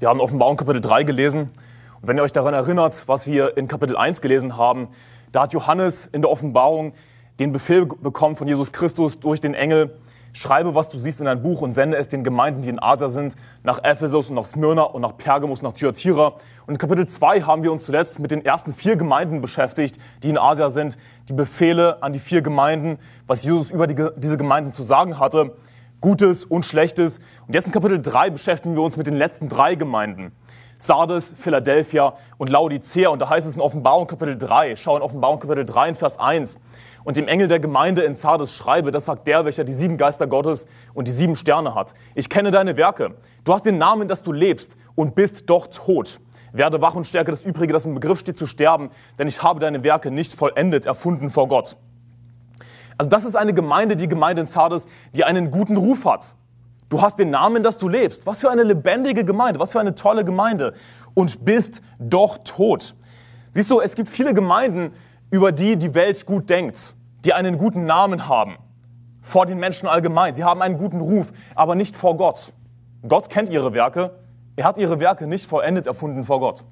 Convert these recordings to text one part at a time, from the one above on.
Wir haben Offenbarung Kapitel 3 gelesen. Und wenn ihr euch daran erinnert, was wir in Kapitel 1 gelesen haben, da hat Johannes in der Offenbarung den Befehl bekommen von Jesus Christus durch den Engel, schreibe, was du siehst in dein Buch und sende es den Gemeinden, die in Asia sind, nach Ephesus und nach Smyrna und nach Pergamus, nach Thyatira. Und in Kapitel 2 haben wir uns zuletzt mit den ersten vier Gemeinden beschäftigt, die in Asia sind, die Befehle an die vier Gemeinden, was Jesus über die, diese Gemeinden zu sagen hatte. Gutes und Schlechtes. Und jetzt in Kapitel 3 beschäftigen wir uns mit den letzten drei Gemeinden. Sardes, Philadelphia und Laodicea. Und da heißt es in Offenbarung Kapitel 3, schau in Offenbarung Kapitel 3 in Vers 1. Und dem Engel der Gemeinde in Sardes schreibe, das sagt der, welcher die sieben Geister Gottes und die sieben Sterne hat. Ich kenne deine Werke. Du hast den Namen, dass du lebst und bist doch tot. Werde wach und stärke das Übrige, das im Begriff steht zu sterben, denn ich habe deine Werke nicht vollendet, erfunden vor Gott. Also das ist eine Gemeinde, die Gemeinde in Sardes, die einen guten Ruf hat. Du hast den Namen, dass du lebst. Was für eine lebendige Gemeinde, was für eine tolle Gemeinde. Und bist doch tot. Siehst du, es gibt viele Gemeinden, über die die Welt gut denkt, die einen guten Namen haben. Vor den Menschen allgemein. Sie haben einen guten Ruf, aber nicht vor Gott. Gott kennt ihre Werke. Er hat ihre Werke nicht vollendet erfunden vor Gott.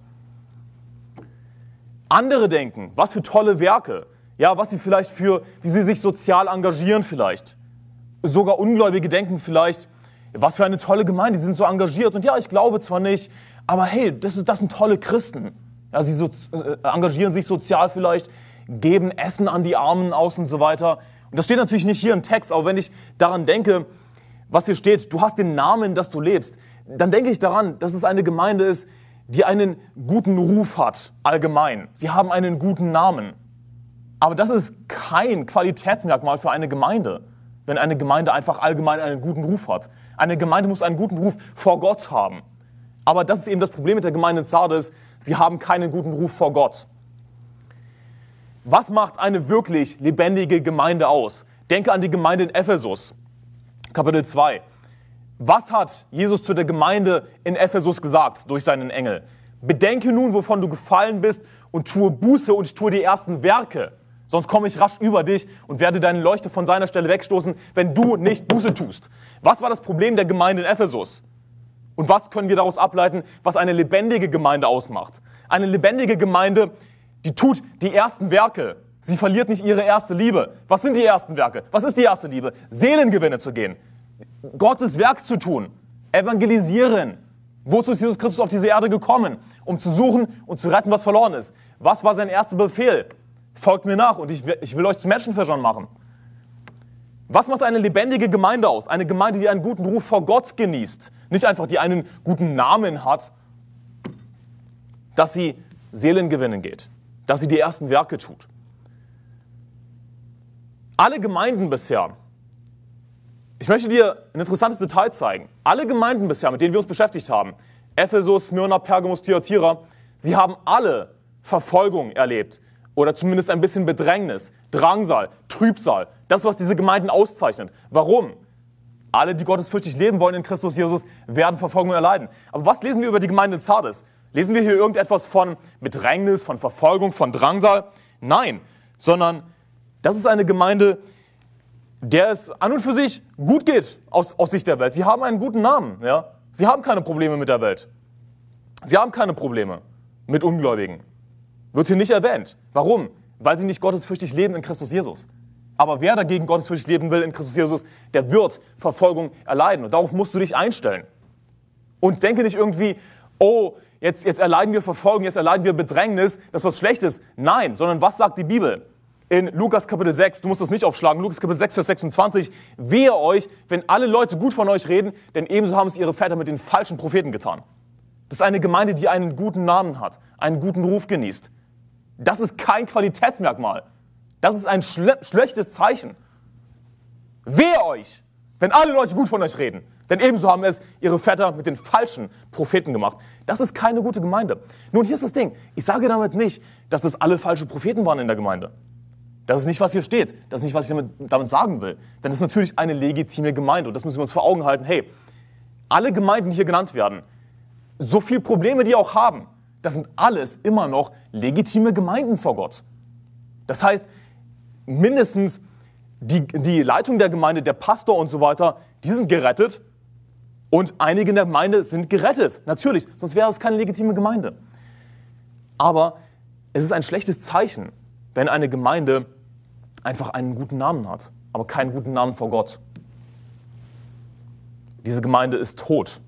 Andere denken, was für tolle Werke ja, was sie vielleicht für, wie sie sich sozial engagieren vielleicht. Sogar Ungläubige denken vielleicht, was für eine tolle Gemeinde, die sind so engagiert. Und ja, ich glaube zwar nicht, aber hey, das, ist, das sind tolle Christen. Ja, sie so, äh, engagieren sich sozial vielleicht, geben Essen an die Armen aus und so weiter. Und das steht natürlich nicht hier im Text, aber wenn ich daran denke, was hier steht, du hast den Namen, dass du lebst, dann denke ich daran, dass es eine Gemeinde ist, die einen guten Ruf hat, allgemein. Sie haben einen guten Namen. Aber das ist kein Qualitätsmerkmal für eine Gemeinde, wenn eine Gemeinde einfach allgemein einen guten Ruf hat. Eine Gemeinde muss einen guten Ruf vor Gott haben. Aber das ist eben das Problem mit der Gemeinde in Sardes. Sie haben keinen guten Ruf vor Gott. Was macht eine wirklich lebendige Gemeinde aus? Denke an die Gemeinde in Ephesus, Kapitel 2. Was hat Jesus zu der Gemeinde in Ephesus gesagt durch seinen Engel? Bedenke nun, wovon du gefallen bist und tue Buße und tue die ersten Werke. Sonst komme ich rasch über dich und werde deine Leuchte von seiner Stelle wegstoßen, wenn du nicht Buße tust. Was war das Problem der Gemeinde in Ephesus? Und was können wir daraus ableiten, was eine lebendige Gemeinde ausmacht? Eine lebendige Gemeinde, die tut die ersten Werke. Sie verliert nicht ihre erste Liebe. Was sind die ersten Werke? Was ist die erste Liebe? Seelengewinne zu gehen. Gottes Werk zu tun. Evangelisieren. Wozu ist Jesus Christus auf diese Erde gekommen? Um zu suchen und zu retten, was verloren ist. Was war sein erster Befehl? Folgt mir nach und ich, ich will euch zu Menschenfischern machen. Was macht eine lebendige Gemeinde aus? Eine Gemeinde, die einen guten Ruf vor Gott genießt. Nicht einfach, die einen guten Namen hat, dass sie Seelen gewinnen geht, dass sie die ersten Werke tut. Alle Gemeinden bisher, ich möchte dir ein interessantes Detail zeigen. Alle Gemeinden bisher, mit denen wir uns beschäftigt haben, Ephesus, Smyrna, Pergamus, Thyatira, sie haben alle Verfolgung erlebt oder zumindest ein bisschen Bedrängnis, Drangsal, Trübsal. Das, was diese Gemeinden auszeichnet. Warum? Alle, die gottesfürchtig leben wollen in Christus Jesus, werden Verfolgung erleiden. Aber was lesen wir über die Gemeinde in Sardes? Lesen wir hier irgendetwas von Bedrängnis, von Verfolgung, von Drangsal? Nein, sondern das ist eine Gemeinde, der es an und für sich gut geht aus, aus Sicht der Welt. Sie haben einen guten Namen. Ja? Sie haben keine Probleme mit der Welt. Sie haben keine Probleme mit Ungläubigen. Wird hier nicht erwähnt. Warum? Weil sie nicht gottesfürchtig leben in Christus Jesus. Aber wer dagegen gottesfürchtig leben will in Christus Jesus, der wird Verfolgung erleiden. Und darauf musst du dich einstellen. Und denke nicht irgendwie, oh, jetzt, jetzt erleiden wir Verfolgung, jetzt erleiden wir Bedrängnis, das ist was Schlechtes. Nein, sondern was sagt die Bibel? In Lukas Kapitel 6, du musst das nicht aufschlagen, Lukas Kapitel 6, Vers 26, wehe euch, wenn alle Leute gut von euch reden, denn ebenso haben es ihre Väter mit den falschen Propheten getan. Das ist eine Gemeinde, die einen guten Namen hat, einen guten Ruf genießt. Das ist kein Qualitätsmerkmal. Das ist ein schle schlechtes Zeichen. Wehe euch, wenn alle Leute gut von euch reden. Denn ebenso haben es ihre Väter mit den falschen Propheten gemacht. Das ist keine gute Gemeinde. Nun, hier ist das Ding. Ich sage damit nicht, dass das alle falsche Propheten waren in der Gemeinde. Das ist nicht, was hier steht. Das ist nicht, was ich damit, damit sagen will. Denn es ist natürlich eine legitime Gemeinde. Und das müssen wir uns vor Augen halten. Hey, alle Gemeinden, die hier genannt werden, so viele Probleme die auch haben, das sind alles immer noch legitime Gemeinden vor Gott. Das heißt, mindestens die, die Leitung der Gemeinde, der Pastor und so weiter, die sind gerettet. Und einige in der Gemeinde sind gerettet, natürlich, sonst wäre es keine legitime Gemeinde. Aber es ist ein schlechtes Zeichen, wenn eine Gemeinde einfach einen guten Namen hat, aber keinen guten Namen vor Gott. Diese Gemeinde ist tot.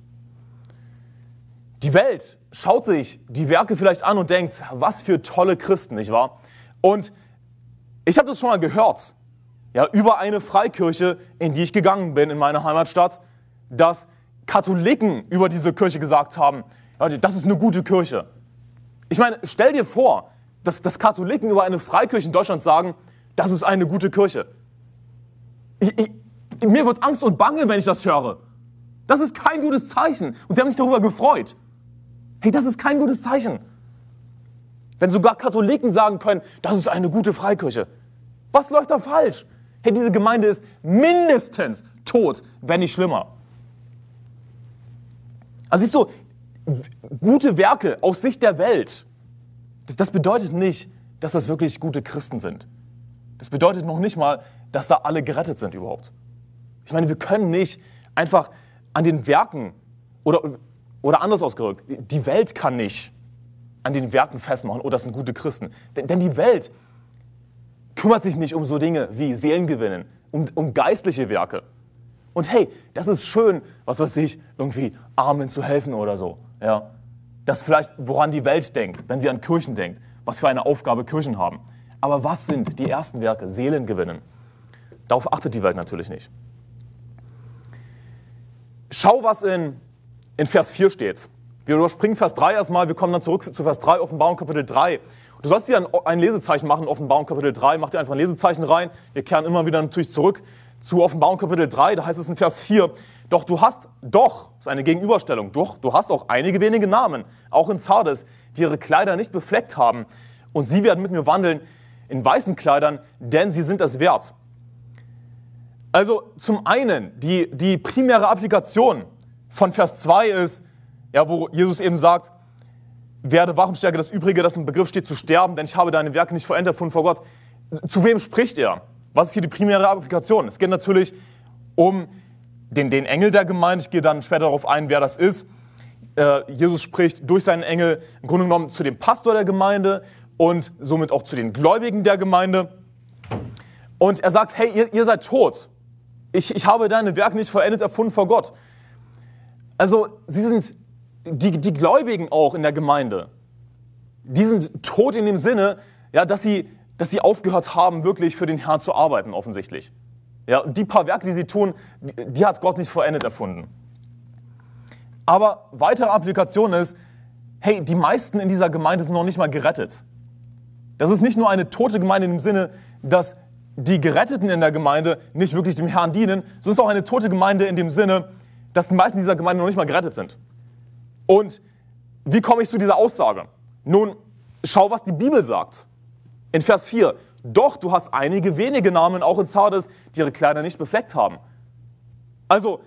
Die Welt schaut sich die Werke vielleicht an und denkt, was für tolle Christen, nicht wahr? Und ich habe das schon mal gehört, ja, über eine Freikirche, in die ich gegangen bin in meiner Heimatstadt, dass Katholiken über diese Kirche gesagt haben, ja, das ist eine gute Kirche. Ich meine, stell dir vor, dass, dass Katholiken über eine Freikirche in Deutschland sagen, das ist eine gute Kirche. Ich, ich, mir wird Angst und Bange, wenn ich das höre. Das ist kein gutes Zeichen. Und sie haben sich darüber gefreut. Hey, das ist kein gutes Zeichen. Wenn sogar Katholiken sagen können, das ist eine gute Freikirche. Was läuft da falsch? Hey, diese Gemeinde ist mindestens tot, wenn nicht schlimmer. Also siehst du, gute Werke aus Sicht der Welt, das, das bedeutet nicht, dass das wirklich gute Christen sind. Das bedeutet noch nicht mal, dass da alle gerettet sind überhaupt. Ich meine, wir können nicht einfach an den Werken oder, oder anders ausgedrückt, die Welt kann nicht an den Werken festmachen, oh, das sind gute Christen. Denn, denn die Welt kümmert sich nicht um so Dinge wie Seelengewinnen, um, um geistliche Werke. Und hey, das ist schön, was weiß ich, irgendwie Armen zu helfen oder so. Ja? Das vielleicht, woran die Welt denkt, wenn sie an Kirchen denkt, was für eine Aufgabe Kirchen haben. Aber was sind die ersten Werke? Seelengewinnen. Darauf achtet die Welt natürlich nicht. Schau, was in, in Vers 4 steht. Wir überspringen Vers 3 erstmal, wir kommen dann zurück zu Vers 3, Offenbarung Kapitel 3. Du sollst dir ein, Lesezeichen machen, Offenbarung Kapitel 3, mach dir einfach ein Lesezeichen rein. Wir kehren immer wieder natürlich zurück zu Offenbarung Kapitel 3, da heißt es in Vers 4, doch du hast, doch, das ist eine Gegenüberstellung, doch, du hast auch einige wenige Namen, auch in Zardes, die ihre Kleider nicht befleckt haben. Und sie werden mit mir wandeln in weißen Kleidern, denn sie sind es wert. Also zum einen, die, die primäre Applikation von Vers 2 ist, ja, wo Jesus eben sagt, werde wach und stärke das Übrige, das im Begriff steht zu sterben, denn ich habe deine Werke nicht verändert von vor Gott. Zu wem spricht er? Was ist hier die primäre Applikation? Es geht natürlich um den, den Engel der Gemeinde. Ich gehe dann später darauf ein, wer das ist. Äh, Jesus spricht durch seinen Engel im Grunde genommen zu dem Pastor der Gemeinde und somit auch zu den Gläubigen der Gemeinde. Und er sagt, hey, ihr, ihr seid tot. Ich, ich habe deine Werke nicht vollendet erfunden vor Gott. Also sie sind die, die Gläubigen auch in der Gemeinde, die sind tot in dem Sinne, ja, dass, sie, dass sie aufgehört haben, wirklich für den Herrn zu arbeiten, offensichtlich. Ja, die paar Werke, die sie tun, die, die hat Gott nicht vollendet erfunden. Aber weitere Applikation ist, hey, die meisten in dieser Gemeinde sind noch nicht mal gerettet. Das ist nicht nur eine tote Gemeinde im Sinne, dass die Geretteten in der Gemeinde nicht wirklich dem Herrn dienen, es ist auch eine tote Gemeinde in dem Sinne, dass die meisten dieser Gemeinde noch nicht mal gerettet sind. Und wie komme ich zu dieser Aussage? Nun, schau, was die Bibel sagt. In Vers 4. Doch, du hast einige wenige Namen auch in Zardes, die ihre Kleider nicht befleckt haben. Also,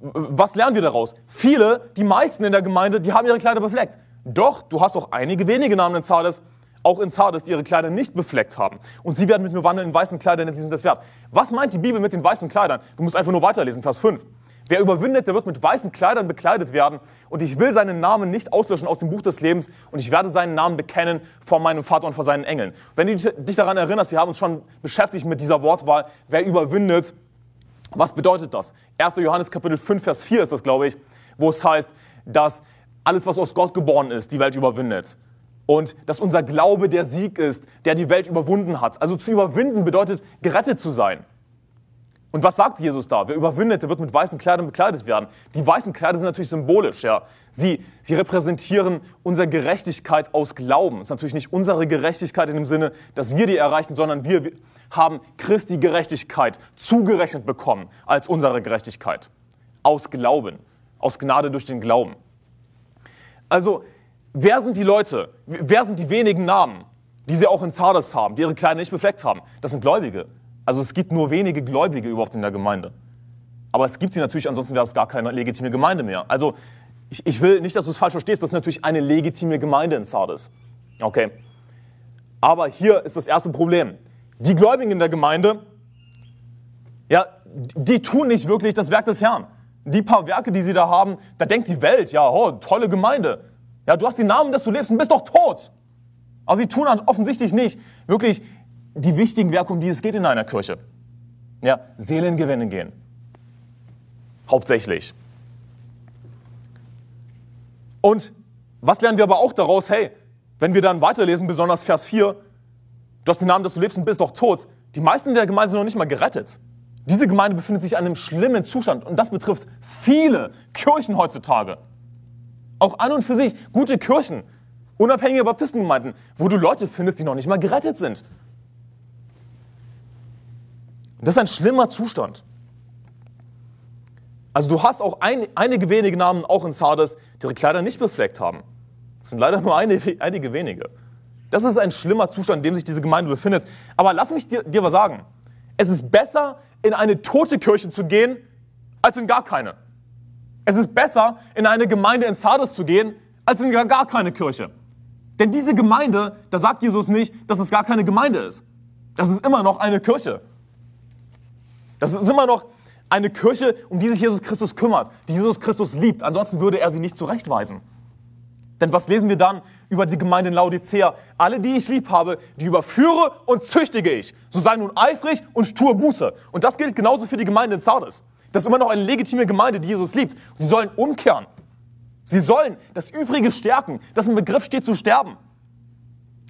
was lernen wir daraus? Viele, die meisten in der Gemeinde, die haben ihre Kleider befleckt. Doch, du hast auch einige wenige Namen in Zardes, auch in Zardes, die ihre Kleider nicht befleckt haben. Und sie werden mit mir wandeln in weißen Kleidern, denn sie sind das wert. Was meint die Bibel mit den weißen Kleidern? Du musst einfach nur weiterlesen, Vers 5. Wer überwindet, der wird mit weißen Kleidern bekleidet werden. Und ich will seinen Namen nicht auslöschen aus dem Buch des Lebens. Und ich werde seinen Namen bekennen vor meinem Vater und vor seinen Engeln. Wenn du dich daran erinnerst, wir haben uns schon beschäftigt mit dieser Wortwahl. Wer überwindet, was bedeutet das? 1. Johannes Kapitel 5, Vers 4 ist das, glaube ich, wo es heißt, dass alles, was aus Gott geboren ist, die Welt überwindet. Und dass unser Glaube der Sieg ist, der die Welt überwunden hat. Also zu überwinden bedeutet, gerettet zu sein. Und was sagt Jesus da? Wer überwindet, der wird mit weißen Kleidern bekleidet werden. Die weißen Kleider sind natürlich symbolisch. Ja. Sie, sie repräsentieren unsere Gerechtigkeit aus Glauben. Es ist natürlich nicht unsere Gerechtigkeit in dem Sinne, dass wir die erreichen, sondern wir haben Christi Gerechtigkeit zugerechnet bekommen als unsere Gerechtigkeit. Aus Glauben. Aus Gnade durch den Glauben. Also, wer sind die Leute? Wer sind die wenigen Namen, die sie auch in Zardes haben, die ihre Kleider nicht befleckt haben? Das sind Gläubige. Also es gibt nur wenige Gläubige überhaupt in der Gemeinde. Aber es gibt sie natürlich, ansonsten wäre es gar keine legitime Gemeinde mehr. Also ich, ich will nicht, dass du es falsch verstehst, das ist natürlich eine legitime Gemeinde in Sardes. Okay. Aber hier ist das erste Problem. Die Gläubigen in der Gemeinde, ja, die tun nicht wirklich das Werk des Herrn. die paar Werke, die sie da haben, da denkt die Welt, ja, oh, tolle Gemeinde. Ja, du hast den Namen, dass du lebst und bist doch tot. Aber sie tun offensichtlich nicht wirklich die wichtigen Werke, um die es geht in einer Kirche. Ja, Seelen gewinnen gehen. Hauptsächlich. Und was lernen wir aber auch daraus? Hey, wenn wir dann weiterlesen, besonders Vers 4, du hast den Namen, dass du lebst und bist doch tot. Die meisten der Gemeinde sind noch nicht mal gerettet. Diese Gemeinde befindet sich in einem schlimmen Zustand und das betrifft viele Kirchen heutzutage. Auch an und für sich gute Kirchen, unabhängige Baptistengemeinden, wo du Leute findest, die noch nicht mal gerettet sind. Das ist ein schlimmer Zustand. Also du hast auch ein, einige wenige Namen auch in Sardes, die ihre Kleider nicht befleckt haben. Das sind leider nur eine, einige wenige. Das ist ein schlimmer Zustand, in dem sich diese Gemeinde befindet. Aber lass mich dir, dir was sagen. Es ist besser, in eine tote Kirche zu gehen, als in gar keine. Es ist besser, in eine Gemeinde in Sardes zu gehen, als in gar keine Kirche. Denn diese Gemeinde, da sagt Jesus nicht, dass es gar keine Gemeinde ist. Das ist immer noch eine Kirche. Das ist immer noch eine Kirche, um die sich Jesus Christus kümmert, die Jesus Christus liebt. Ansonsten würde er sie nicht zurechtweisen. Denn was lesen wir dann über die Gemeinde in Laodicea? Alle, die ich lieb habe, die überführe und züchtige ich. So sei nun eifrig und tue Buße. Und das gilt genauso für die Gemeinde in Sardes. Das ist immer noch eine legitime Gemeinde, die Jesus liebt. Sie sollen umkehren. Sie sollen das Übrige stärken. Das im Begriff steht zu sterben.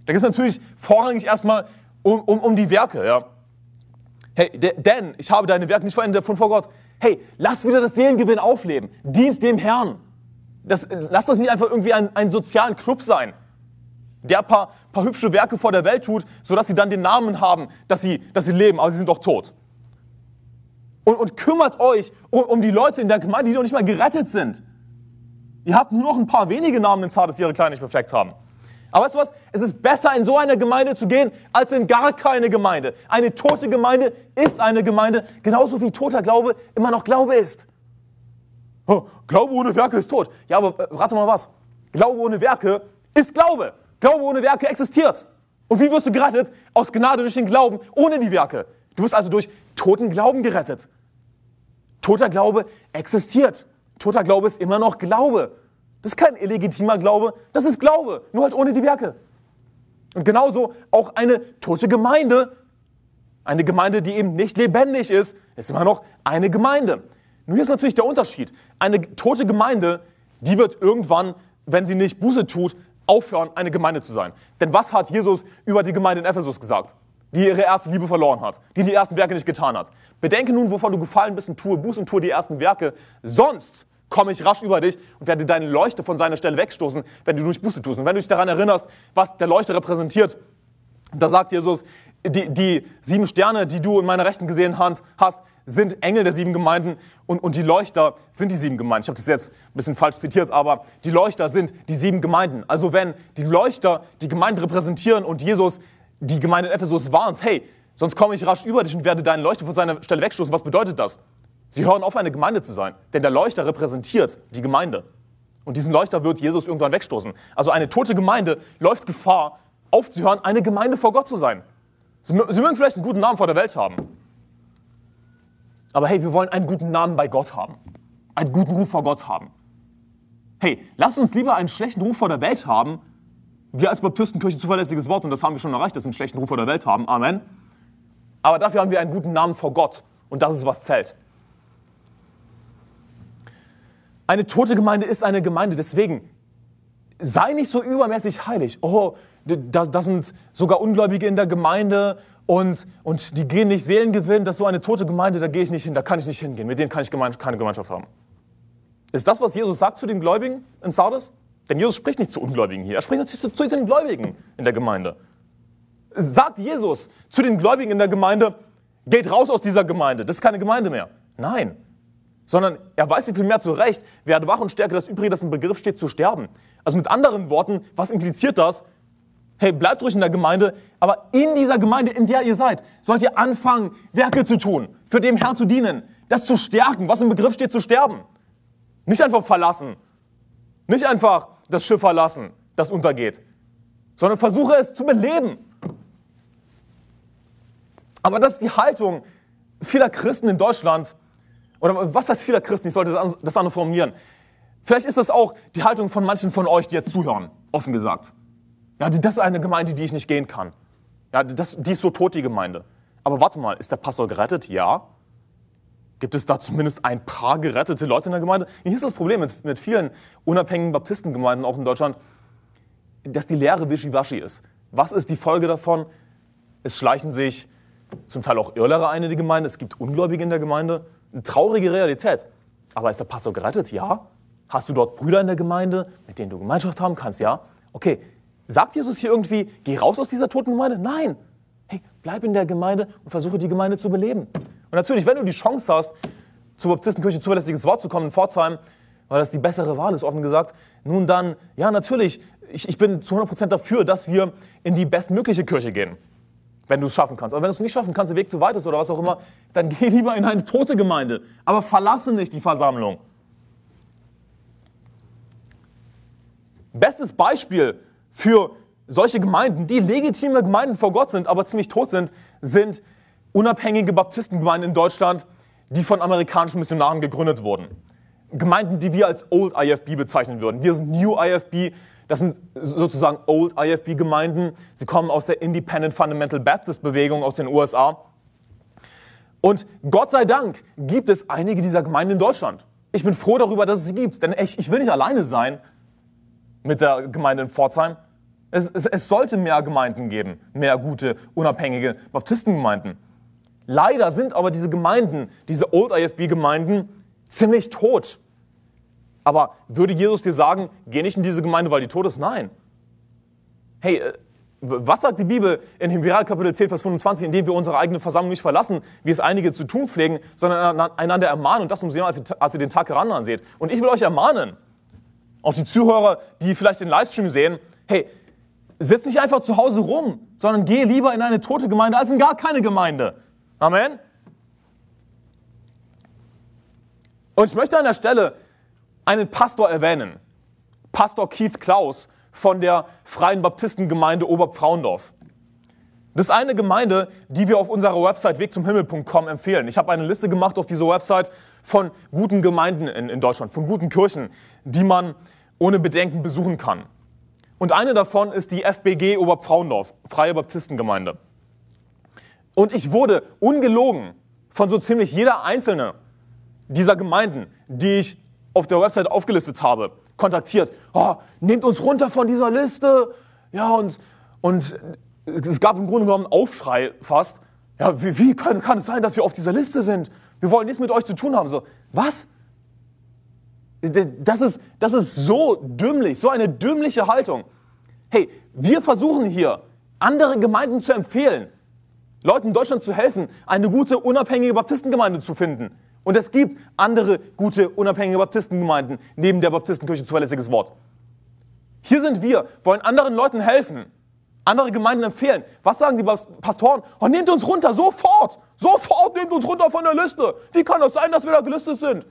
Da geht es natürlich vorrangig erstmal um, um, um die Werke. Ja. Hey, denn ich habe deine Werke nicht verändert von vor Gott. Hey, lass wieder das Seelengewinn aufleben. Dienst dem Herrn. Das, lass das nicht einfach irgendwie ein, ein sozialen Club sein, der ein paar, paar hübsche Werke vor der Welt tut, sodass sie dann den Namen haben, dass sie, dass sie leben, aber sie sind doch tot. Und, und kümmert euch um, um, die Leute in der Gemeinde, die noch nicht mal gerettet sind. Ihr habt nur noch ein paar wenige Namen in Zart, dass ihre Kleider nicht befleckt haben. Aber weißt du was? Es ist besser, in so eine Gemeinde zu gehen, als in gar keine Gemeinde. Eine tote Gemeinde ist eine Gemeinde, genauso wie toter Glaube immer noch Glaube ist. Oh, Glaube ohne Werke ist tot. Ja, aber äh, rate mal was. Glaube ohne Werke ist Glaube. Glaube ohne Werke existiert. Und wie wirst du gerettet? Aus Gnade durch den Glauben, ohne die Werke. Du wirst also durch toten Glauben gerettet. Toter Glaube existiert. Toter Glaube ist immer noch Glaube. Das ist kein illegitimer Glaube, das ist Glaube, nur halt ohne die Werke. Und genauso auch eine tote Gemeinde, eine Gemeinde, die eben nicht lebendig ist, ist immer noch eine Gemeinde. Nun hier ist natürlich der Unterschied. Eine tote Gemeinde, die wird irgendwann, wenn sie nicht Buße tut, aufhören, eine Gemeinde zu sein. Denn was hat Jesus über die Gemeinde in Ephesus gesagt? Die ihre erste Liebe verloren hat, die die ersten Werke nicht getan hat. Bedenke nun, wovon du gefallen bist und tue Buße und tue die ersten Werke. Sonst komme ich rasch über dich und werde deine Leuchte von seiner Stelle wegstoßen, wenn du durch Buße tust. Und wenn du dich daran erinnerst, was der Leuchte repräsentiert, da sagt Jesus, die, die sieben Sterne, die du in meiner Rechten gesehen hast, sind Engel der sieben Gemeinden und, und die Leuchter sind die sieben Gemeinden. Ich habe das jetzt ein bisschen falsch zitiert, aber die Leuchter sind die sieben Gemeinden. Also wenn die Leuchter die Gemeinden repräsentieren und Jesus die Gemeinde in Ephesus warnt, hey, sonst komme ich rasch über dich und werde deine Leuchte von seiner Stelle wegstoßen, was bedeutet das? Sie hören auf, eine Gemeinde zu sein, denn der Leuchter repräsentiert die Gemeinde. Und diesen Leuchter wird Jesus irgendwann wegstoßen. Also eine tote Gemeinde läuft Gefahr, aufzuhören, eine Gemeinde vor Gott zu sein. Sie, Sie mögen vielleicht einen guten Namen vor der Welt haben. Aber hey, wir wollen einen guten Namen bei Gott haben. Einen guten Ruf vor Gott haben. Hey, lasst uns lieber einen schlechten Ruf vor der Welt haben. Wir als Baptistenkirche zuverlässiges Wort, und das haben wir schon erreicht, dass wir einen schlechten Ruf vor der Welt haben. Amen. Aber dafür haben wir einen guten Namen vor Gott. Und das ist, was zählt. Eine tote Gemeinde ist eine Gemeinde, deswegen sei nicht so übermäßig heilig. Oh, da, da sind sogar Ungläubige in der Gemeinde und, und die gehen nicht Seelengewinn. Das ist so eine tote Gemeinde, da gehe ich nicht hin, da kann ich nicht hingehen. Mit denen kann ich gemein, keine Gemeinschaft haben. Ist das, was Jesus sagt zu den Gläubigen in Sardes? Denn Jesus spricht nicht zu Ungläubigen hier, er spricht natürlich zu, zu den Gläubigen in der Gemeinde. Sagt Jesus zu den Gläubigen in der Gemeinde, geht raus aus dieser Gemeinde, das ist keine Gemeinde mehr. Nein, sondern er weiß sich vielmehr zurecht, werde wach und stärke das Übrige, das im Begriff steht, zu sterben. Also mit anderen Worten, was impliziert das? Hey, bleibt ruhig in der Gemeinde, aber in dieser Gemeinde, in der ihr seid, sollt ihr anfangen, Werke zu tun, für dem Herrn zu dienen, das zu stärken, was im Begriff steht, zu sterben. Nicht einfach verlassen, nicht einfach das Schiff verlassen, das untergeht, sondern versuche es zu beleben. Aber das ist die Haltung vieler Christen in Deutschland, Oder was heißt vieler Christen? Ich sollte das andere formulieren. Vielleicht ist das auch die Haltung von manchen von euch, die jetzt zuhören, offen gesagt. Ja, das ist eine Gemeinde, die ich nicht gehen kann. Ja, das, die ist so tot, die Gemeinde. Aber warte mal, ist der Pastor gerettet? Ja. Gibt es da zumindest ein paar gerettete Leute in der Gemeinde? Hier ist das Problem mit, mit vielen unabhängigen Baptistengemeinden, auch in Deutschland, dass die Lehre wischiwaschi ist. Was ist die Folge davon? Es schleichen sich zum Teil auch Irrlehrer ein in die Gemeinde, es gibt Ungläubige in der Gemeinde. Eine traurige Realität. Aber ist der Pastor gerettet? Ja. Hast du dort Brüder in der Gemeinde, mit denen du Gemeinschaft haben kannst? Ja. Okay, sagt Jesus hier irgendwie, geh raus aus dieser toten Gemeinde? Nein. Hey, bleib in der Gemeinde und versuche die Gemeinde zu beleben. Und natürlich, wenn du die Chance hast, zur Baptistenkirche zuverlässiges Wort zu kommen in Pforzheim, weil das die bessere Wahl ist, offen gesagt, nun dann, ja, natürlich, ich, ich bin zu 100% dafür, dass wir in die bestmögliche Kirche gehen, wenn du es schaffen kannst. Aber wenn du es nicht schaffen kannst, der Weg zu weit ist oder was auch immer, dann geh lieber in eine tote Gemeinde. Aber verlasse nicht die Versammlung. Bestes Beispiel für solche Gemeinden, die legitime Gemeinden vor Gott sind, aber ziemlich tot sind, sind unabhängige Baptistengemeinden in Deutschland, die von amerikanischen Missionaren gegründet wurden. Gemeinden, die wir als Old IFB bezeichnen würden. Wir sind New IFB, das sind sozusagen Old IFB-Gemeinden. Sie kommen aus der Independent Fundamental Baptist Bewegung aus den USA. Und Gott sei Dank gibt es einige dieser Gemeinden in Deutschland. Ich bin froh darüber, dass es sie gibt, denn ich, ich will nicht alleine sein mit der Gemeinde in Pforzheim. Es, es, es sollte mehr Gemeinden geben, mehr gute, unabhängige Baptistengemeinden. Leider sind aber diese Gemeinden, diese Old IFB-Gemeinden, ziemlich tot. Aber würde Jesus dir sagen, geh nicht in diese Gemeinde, weil die tot ist? Nein. Hey, äh, was sagt die Bibel in Hebräer Kapitel 10, Vers 25, indem wir unsere eigene Versammlung nicht verlassen, wie es einige zu tun pflegen, sondern einander ermahnen und das umso als, als ihr den Tag heranseht. Und ich will euch ermahnen, auch die Zuhörer, die vielleicht den Livestream sehen, hey, sitz nicht einfach zu Hause rum, sondern geh lieber in eine tote Gemeinde als in gar keine Gemeinde. Amen. Und ich möchte an der Stelle einen Pastor erwähnen. Pastor Keith Klaus von der Freien Baptistengemeinde Oberpfrauendorf. Das ist eine Gemeinde, die wir auf unserer Website wegzumhimmel.com empfehlen. Ich habe eine Liste gemacht auf dieser Website von guten Gemeinden in, in Deutschland, von guten Kirchen, die man ohne Bedenken besuchen kann. Und eine davon ist die FBG Oberpfrauendorf, Freie Baptistengemeinde. Und ich wurde ungelogen von so ziemlich jeder einzelne dieser Gemeinden, die ich auf der Website aufgelistet habe, kontaktiert. Oh, nehmt uns runter von dieser Liste. Ja, und, und es gab im Grunde genommen einen Aufschrei fast. Ja, wie, wie kann, kann, es sein, dass wir auf dieser Liste sind? Wir wollen nichts mit euch zu tun haben. So, was? Das ist, das ist so dümmlich, so eine dümmliche Haltung. Hey, wir versuchen hier, andere Gemeinden zu empfehlen, Leuten in Deutschland zu helfen, eine gute, unabhängige Baptistengemeinde zu finden. Und es gibt andere gute, unabhängige Baptistengemeinden neben der Baptistenkirche zuverlässiges Wort. Hier sind wir, wollen anderen Leuten helfen, andere Gemeinden empfehlen. Was sagen die Pastoren? Oh, nehmt uns runter, sofort! Sofort nehmt uns runter von der Liste! Wie kann das sein, dass wir da gelistet sind?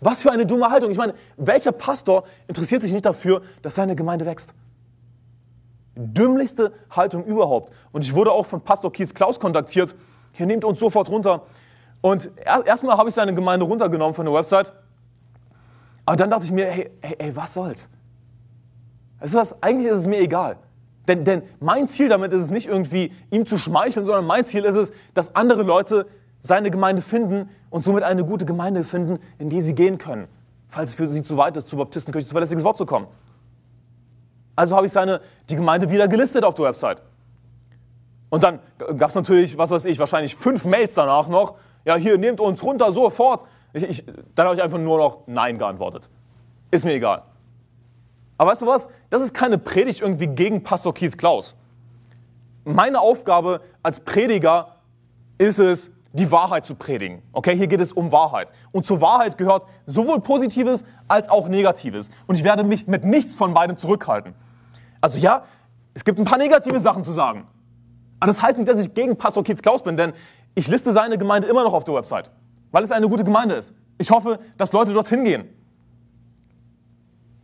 Was für eine dumme Haltung. Ich meine, welcher Pastor interessiert sich nicht dafür, dass seine Gemeinde wächst? Dümmlichste Haltung überhaupt. Und ich wurde auch von Pastor Keith Klaus kontaktiert. Hier nehmt uns sofort runter. Und erstmal habe ich seine Gemeinde runtergenommen von der Website. Aber dann dachte ich mir, hey, hey, hey was soll's? Weißt du was? Eigentlich ist es mir egal. Denn, denn mein Ziel damit ist es nicht irgendwie, ihm zu schmeicheln, sondern mein Ziel ist es, dass andere Leute seine Gemeinde finden und somit eine gute Gemeinde finden, in die sie gehen können, falls es für sie zu weit ist, zur Baptistenkirche zu verlässliches Wort zu kommen. Also habe ich seine, die Gemeinde wieder gelistet auf der Website. Und dann gab es natürlich, was weiß ich, wahrscheinlich fünf Mails danach noch, ja, hier, nehmt uns runter, sofort. Ich, ich, dann habe ich einfach nur noch Nein geantwortet. Ist mir egal. Aber weißt du was? Das ist keine Predigt irgendwie gegen Pastor Keith Klaus. Meine Aufgabe als Prediger ist es, die Wahrheit zu predigen. Okay, hier geht es um Wahrheit. Und zur Wahrheit gehört sowohl Positives als auch Negatives. Und ich werde mich mit nichts von beidem zurückhalten. Also ja, es gibt ein paar negative Sachen zu sagen. Aber das heißt nicht, dass ich gegen Pastor Keith Klaus bin, denn ich liste seine Gemeinde immer noch auf der Website, weil es eine gute Gemeinde ist. Ich hoffe, dass Leute dorthin gehen.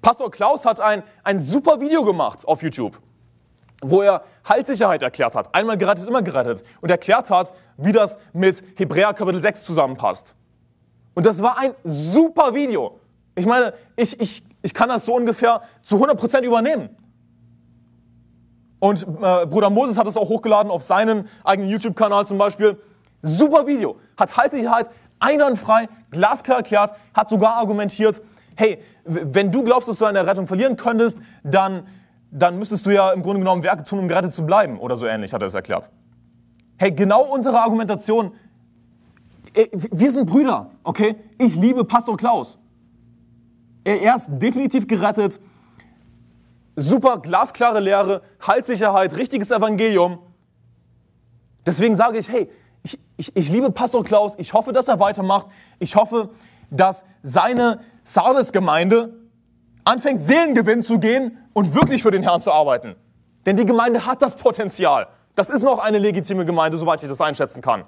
Pastor Klaus hat ein, ein super Video gemacht auf YouTube, wo er Heilssicherheit erklärt hat. Einmal gerettet, immer gerettet. Und erklärt hat, wie das mit Hebräer Kapitel 6 zusammenpasst. Und das war ein super Video. Ich meine, ich, ich, ich kann das so ungefähr zu 100% übernehmen. Und äh, Bruder Moses hat das auch hochgeladen auf seinen eigenen YouTube-Kanal zum Beispiel. Super Video. Hat Heilssicherheit einwandfrei, glasklar erklärt, hat sogar argumentiert, hey, wenn du glaubst, dass du deine Rettung verlieren könntest, dann, dann müsstest du ja im Grunde genommen Werke tun, um gerettet zu bleiben. Oder so ähnlich hat er es erklärt. Hey, genau unsere Argumentation. Äh, wir sind Brüder, okay? Ich liebe Pastor Klaus. Er ist definitiv gerettet. Super glasklare Lehre, Haltsicherheit, richtiges Evangelium. Deswegen sage ich, hey, ich, ich, ich liebe Pastor Klaus. Ich hoffe, dass er weitermacht. Ich hoffe, dass seine Sardes-Gemeinde anfängt, Seelengewinn zu gehen und wirklich für den Herrn zu arbeiten. Denn die Gemeinde hat das Potenzial. Das ist noch eine legitime Gemeinde, soweit ich das einschätzen kann.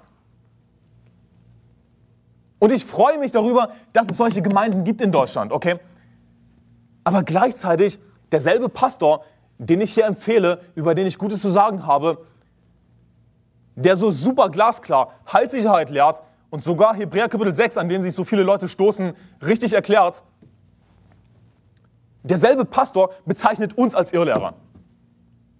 Und ich freue mich darüber, dass es solche Gemeinden gibt in Deutschland, okay? Aber gleichzeitig derselbe Pastor, den ich hier empfehle, über den ich Gutes zu sagen habe, der so super glasklar Heilssicherheit lehrt und sogar Hebräer Kapitel 6, an den sich so viele Leute stoßen, richtig erklärt, derselbe Pastor bezeichnet uns als Irrlehrer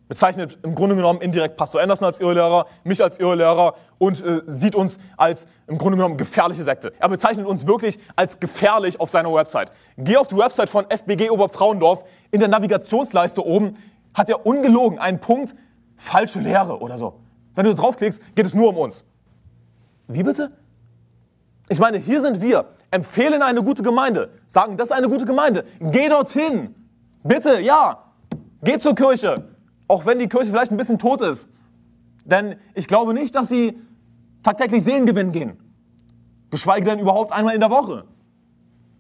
bezeichnet im Grunde genommen indirekt Pastor Anderson als Irrlehrer, mich als Irrlehrer und äh, sieht uns als im Grunde genommen gefährliche Sekte. Er bezeichnet uns wirklich als gefährlich auf seiner Website. Geh auf die Website von FBG Oberfrauendorf. In der Navigationsleiste oben hat er ungelogen einen Punkt falsche Lehre oder so. Wenn du draufklickst, geht es nur um uns. Wie bitte? Ich meine, hier sind wir, empfehlen eine gute Gemeinde, sagen, das ist eine gute Gemeinde. Geh dorthin. Bitte, ja. Geh zur Kirche auch wenn die Kirche vielleicht ein bisschen tot ist. Denn ich glaube nicht, dass sie tagtäglich Seelengewinn gehen. Geschweige denn überhaupt einmal in der Woche.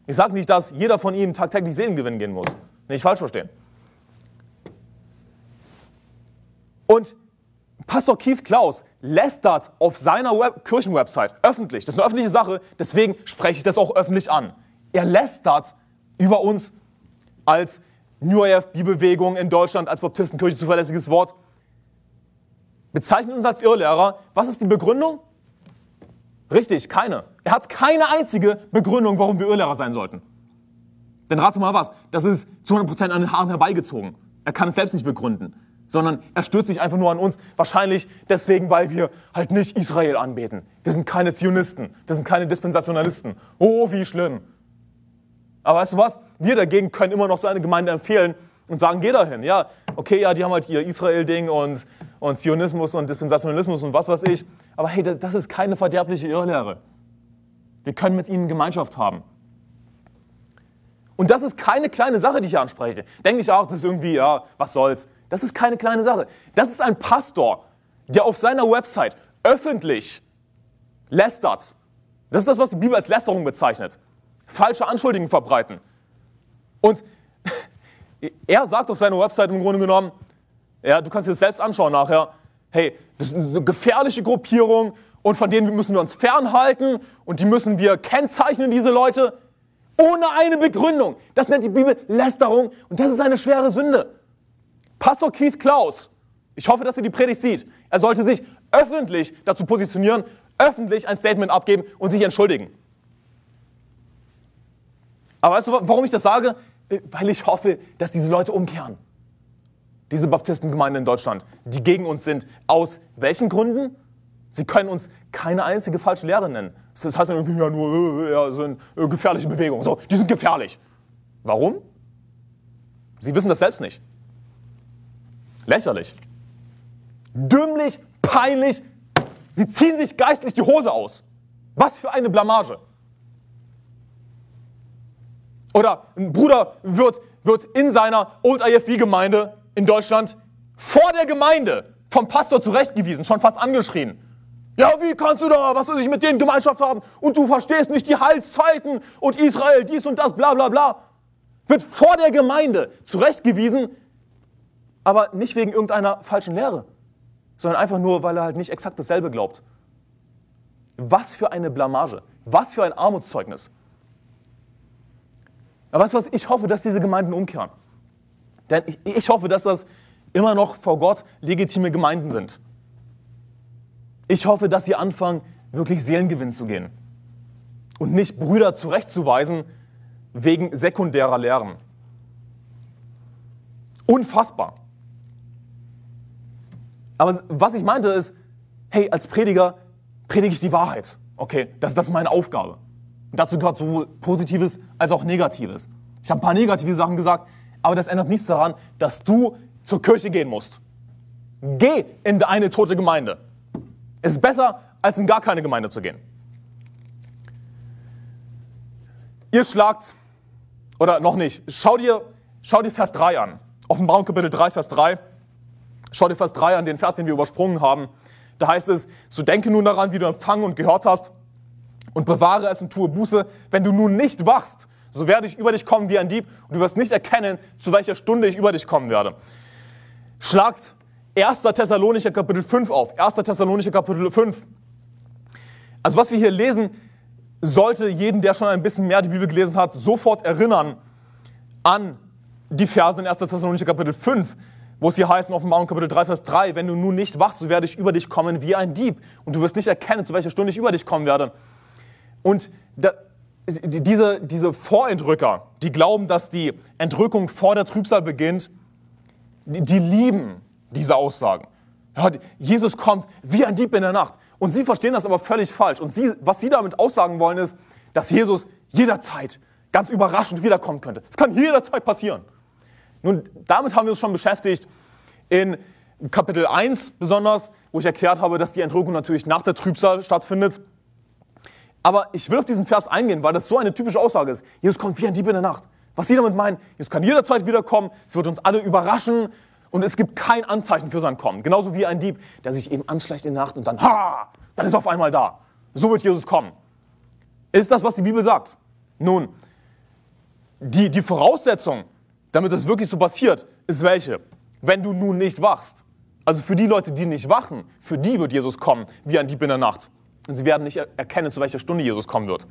Ich sage nicht, dass jeder von ihnen tagtäglich Seelengewinn gehen muss. Nicht falsch verstehen. Und Pastor Keith Klaus lästert auf seiner Web Kirchenwebsite öffentlich. Das ist eine öffentliche Sache, deswegen spreche ich das auch öffentlich an. Er lästert über uns als New AF Bibelbewegung in Deutschland als Baptistenkirche zuverlässiges Wort, bezeichnet uns als Irrlehrer. Was ist die Begründung? Richtig, keine. Er hat keine einzige Begründung, warum wir Irrlehrer sein sollten. Denn rate mal was, das ist zu 100% an den Haaren herbeigezogen. Er kann es selbst nicht begründen, sondern er stürzt sich einfach nur an uns. Wahrscheinlich deswegen, weil wir halt nicht Israel anbeten. Wir sind keine Zionisten, wir sind keine Dispensationalisten. Oh, wie schlimm. Aber weißt du was? Wir dagegen können immer noch seine Gemeinde empfehlen und sagen, geh dahin. Ja, okay, ja, die haben halt ihr Israel-Ding und, und Zionismus und Dispensationalismus und was weiß ich. Aber hey, das ist keine verderbliche Irrlehre. Wir können mit ihnen Gemeinschaft haben. Und das ist keine kleine Sache, die ich hier anspreche. Denk nicht auch, das ist irgendwie, ja, was soll's. Das ist keine kleine Sache. Das ist ein Pastor, der auf seiner Website öffentlich lästert. Das ist das, was die Bibel als Lästerung bezeichnet falsche Anschuldigungen verbreiten. Und er sagt auf seiner Website im Grunde genommen, ja, du kannst dir das selbst anschauen nachher, hey, das ist eine gefährliche Gruppierung und von denen müssen wir uns fernhalten und die müssen wir kennzeichnen, diese Leute, ohne eine Begründung. Das nennt die Bibel Lästerung und das ist eine schwere Sünde. Pastor Keith Klaus, ich hoffe, dass er die Predigt sieht, er sollte sich öffentlich dazu positionieren, öffentlich ein Statement abgeben und sich entschuldigen. Aber weißt du, warum ich das sage? Weil ich hoffe, dass diese Leute umkehren. Diese Baptistengemeinden in Deutschland, die gegen uns sind. Aus welchen Gründen? Sie können uns keine einzige falsche Lehre nennen. Das heißt irgendwie ja nur, äh, ja, so eine äh, gefährliche Bewegung. So, die sind gefährlich. Warum? Sie wissen das selbst nicht. Lächerlich. Dümmlich, peinlich. Sie ziehen sich geistlich die Hose aus. Was für eine Blamage. Oder ein Bruder wird, wird in seiner Old IFB-Gemeinde in Deutschland vor der Gemeinde vom Pastor zurechtgewiesen, schon fast angeschrien. Ja, wie kannst du da, was soll ich mit denen Gemeinschaft haben? Und du verstehst nicht die Heilszeiten und Israel, dies und das, bla bla bla. Wird vor der Gemeinde zurechtgewiesen, aber nicht wegen irgendeiner falschen Lehre, sondern einfach nur, weil er halt nicht exakt dasselbe glaubt. Was für eine Blamage, was für ein Armutszeugnis. Aber weißt du was, ich hoffe, dass diese Gemeinden umkehren. Denn ich, ich hoffe, dass das immer noch vor Gott legitime Gemeinden sind. Ich hoffe, dass sie anfangen, wirklich Seelengewinn zu gehen und nicht Brüder zurechtzuweisen wegen sekundärer Lehren. Unfassbar. Aber was ich meinte ist, hey, als Prediger predige ich die Wahrheit. Okay, das, das ist meine Aufgabe. Und dazu gehört sowohl Positives als auch Negatives. Ich habe ein paar negative Sachen gesagt, aber das ändert nichts daran, dass du zur Kirche gehen musst. Geh in eine tote Gemeinde. Es ist besser, als in gar keine Gemeinde zu gehen. Ihr schlagt, oder noch nicht, schau dir, schau dir Vers 3 an. Offenbarung Kapitel 3, Vers 3. Schau dir Vers 3 an, den Vers, den wir übersprungen haben. Da heißt es, so denke nun daran, wie du empfangen und gehört hast, und bewahre es und tue Buße. Wenn du nun nicht wachst, so werde ich über dich kommen wie ein Dieb und du wirst nicht erkennen, zu welcher Stunde ich über dich kommen werde. Schlagt 1. Thessalonicher Kapitel 5 auf. 1. Thessalonicher Kapitel 5. Also was wir hier lesen, sollte jeden, der schon ein bisschen mehr die Bibel gelesen hat, sofort erinnern an die Verse in 1. Thessalonicher Kapitel 5, wo es hier heißt in Offenbarung Kapitel 3, Vers 3, wenn du nun nicht wachst, so werde ich über dich kommen wie ein Dieb und du wirst nicht erkennen, zu welcher Stunde ich über dich kommen werde. Und da, diese, diese Vorentrücker, die glauben, dass die Entrückung vor der Trübsal beginnt, die, die lieben diese Aussagen. Ja, Jesus kommt wie ein Dieb in der Nacht. Und sie verstehen das aber völlig falsch. Und sie, was sie damit aussagen wollen, ist, dass Jesus jederzeit ganz überraschend wiederkommen könnte. Es kann jederzeit passieren. Nun, damit haben wir uns schon beschäftigt in Kapitel 1 besonders, wo ich erklärt habe, dass die Entrückung natürlich nach der Trübsal stattfindet. Aber ich will auf diesen Vers eingehen, weil das so eine typische Aussage ist. Jesus kommt wie ein Dieb in der Nacht. Was sie damit meinen, Jesus kann jederzeit wiederkommen, es wird uns alle überraschen und es gibt kein Anzeichen für sein Kommen. Genauso wie ein Dieb, der sich eben anschleicht in der Nacht und dann, ha, dann ist er auf einmal da. So wird Jesus kommen. Ist das, was die Bibel sagt? Nun, die, die Voraussetzung, damit das wirklich so passiert, ist welche? Wenn du nun nicht wachst. Also für die Leute, die nicht wachen, für die wird Jesus kommen, wie ein Dieb in der Nacht. Und sie werden nicht erkennen, zu welcher Stunde Jesus kommen wird.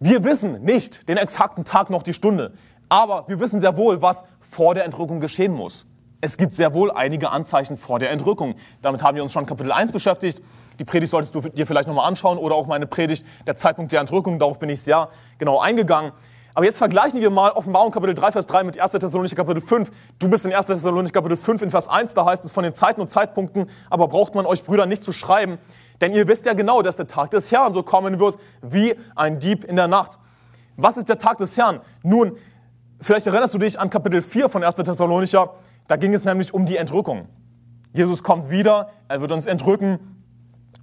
Wir wissen nicht den exakten Tag noch die Stunde, aber wir wissen sehr wohl, was vor der Entrückung geschehen muss. Es gibt sehr wohl einige Anzeichen vor der Entrückung. Damit haben wir uns schon Kapitel 1 beschäftigt. Die Predigt solltest du dir vielleicht nochmal anschauen oder auch meine Predigt, der Zeitpunkt der Entrückung. Darauf bin ich sehr genau eingegangen. Aber jetzt vergleichen wir mal Offenbarung Kapitel 3, Vers 3 mit 1. Thessalonicher Kapitel 5. Du bist in 1. Thessalonicher Kapitel 5 in Vers 1, da heißt es von den Zeiten und Zeitpunkten, aber braucht man euch Brüder nicht zu schreiben, denn ihr wisst ja genau, dass der Tag des Herrn so kommen wird wie ein Dieb in der Nacht. Was ist der Tag des Herrn? Nun, vielleicht erinnerst du dich an Kapitel 4 von 1. Thessalonicher. Da ging es nämlich um die Entrückung. Jesus kommt wieder, er wird uns entrücken.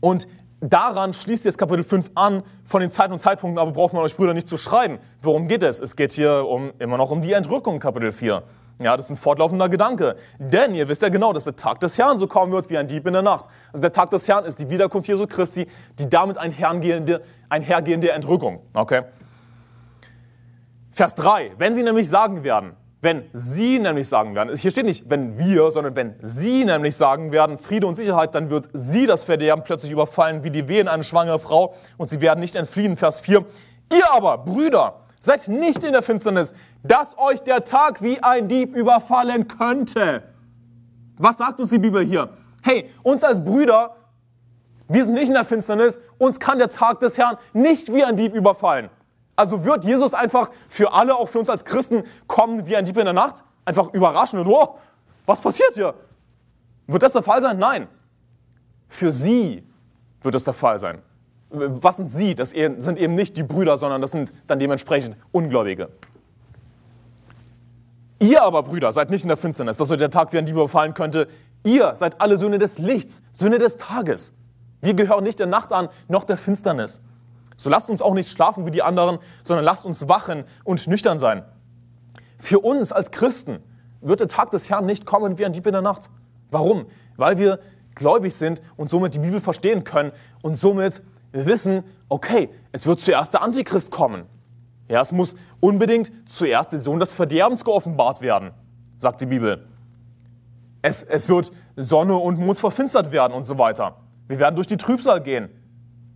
Und daran schließt jetzt Kapitel 5 an von den Zeiten und Zeitpunkten, aber braucht man euch Brüder nicht zu schreiben. Worum geht es? Es geht hier um, immer noch um die Entrückung, Kapitel 4. Ja, das ist ein fortlaufender Gedanke. Denn ihr wisst ja genau, dass der Tag des Herrn so kommen wird wie ein Dieb in der Nacht. Also der Tag des Herrn ist die Wiederkunft Jesu Christi, die damit einhergehende, einhergehende Entrückung. Okay? Vers 3. Wenn sie nämlich sagen werden, wenn sie nämlich sagen werden, hier steht nicht, wenn wir, sondern wenn sie nämlich sagen werden, Friede und Sicherheit, dann wird sie das Verderben plötzlich überfallen wie die Wehen eine schwangere Frau und sie werden nicht entfliehen. Vers 4. Ihr aber, Brüder, Seid nicht in der Finsternis, dass euch der Tag wie ein Dieb überfallen könnte. Was sagt uns die Bibel hier? Hey, uns als Brüder, wir sind nicht in der Finsternis, uns kann der Tag des Herrn nicht wie ein Dieb überfallen. Also wird Jesus einfach für alle, auch für uns als Christen, kommen wie ein Dieb in der Nacht? Einfach überraschen und, oh, was passiert hier? Wird das der Fall sein? Nein. Für sie wird es der Fall sein was sind sie? Das sind eben nicht die Brüder, sondern das sind dann dementsprechend Ungläubige. Ihr aber, Brüder, seid nicht in der Finsternis, dass euch der Tag wie ein Dieb überfallen könnte. Ihr seid alle Söhne des Lichts, Söhne des Tages. Wir gehören nicht der Nacht an, noch der Finsternis. So lasst uns auch nicht schlafen wie die anderen, sondern lasst uns wachen und nüchtern sein. Für uns als Christen wird der Tag des Herrn nicht kommen wie ein Dieb in der Nacht. Warum? Weil wir gläubig sind und somit die Bibel verstehen können und somit wissen, okay, es wird zuerst der Antichrist kommen. Ja, es muss unbedingt zuerst der Sohn des Verderbens geoffenbart werden, sagt die Bibel. Es, es wird Sonne und Mond verfinstert werden und so weiter. Wir werden durch die Trübsal gehen.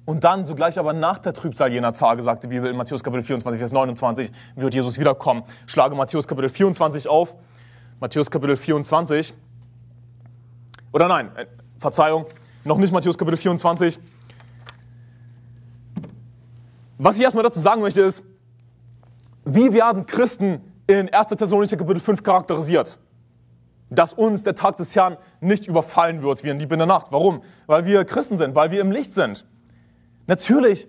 Und dann, sogleich aber nach der Trübsal jener Tage, sagt die Bibel in Matthäus Kapitel 24, Vers 29, wird Jesus wiederkommen. Schlage Matthäus Kapitel 24 auf. Matthäus Kapitel 24. Oder nein, äh, Verzeihung, noch nicht Matthäus Kapitel 24. Was ich erstmal dazu sagen möchte ist, wie werden Christen in 1. Thessalonicher Kapitel 5 charakterisiert? Dass uns der Tag des Herrn nicht überfallen wird wie ein Dieb in der Nacht. Warum? Weil wir Christen sind, weil wir im Licht sind. Natürlich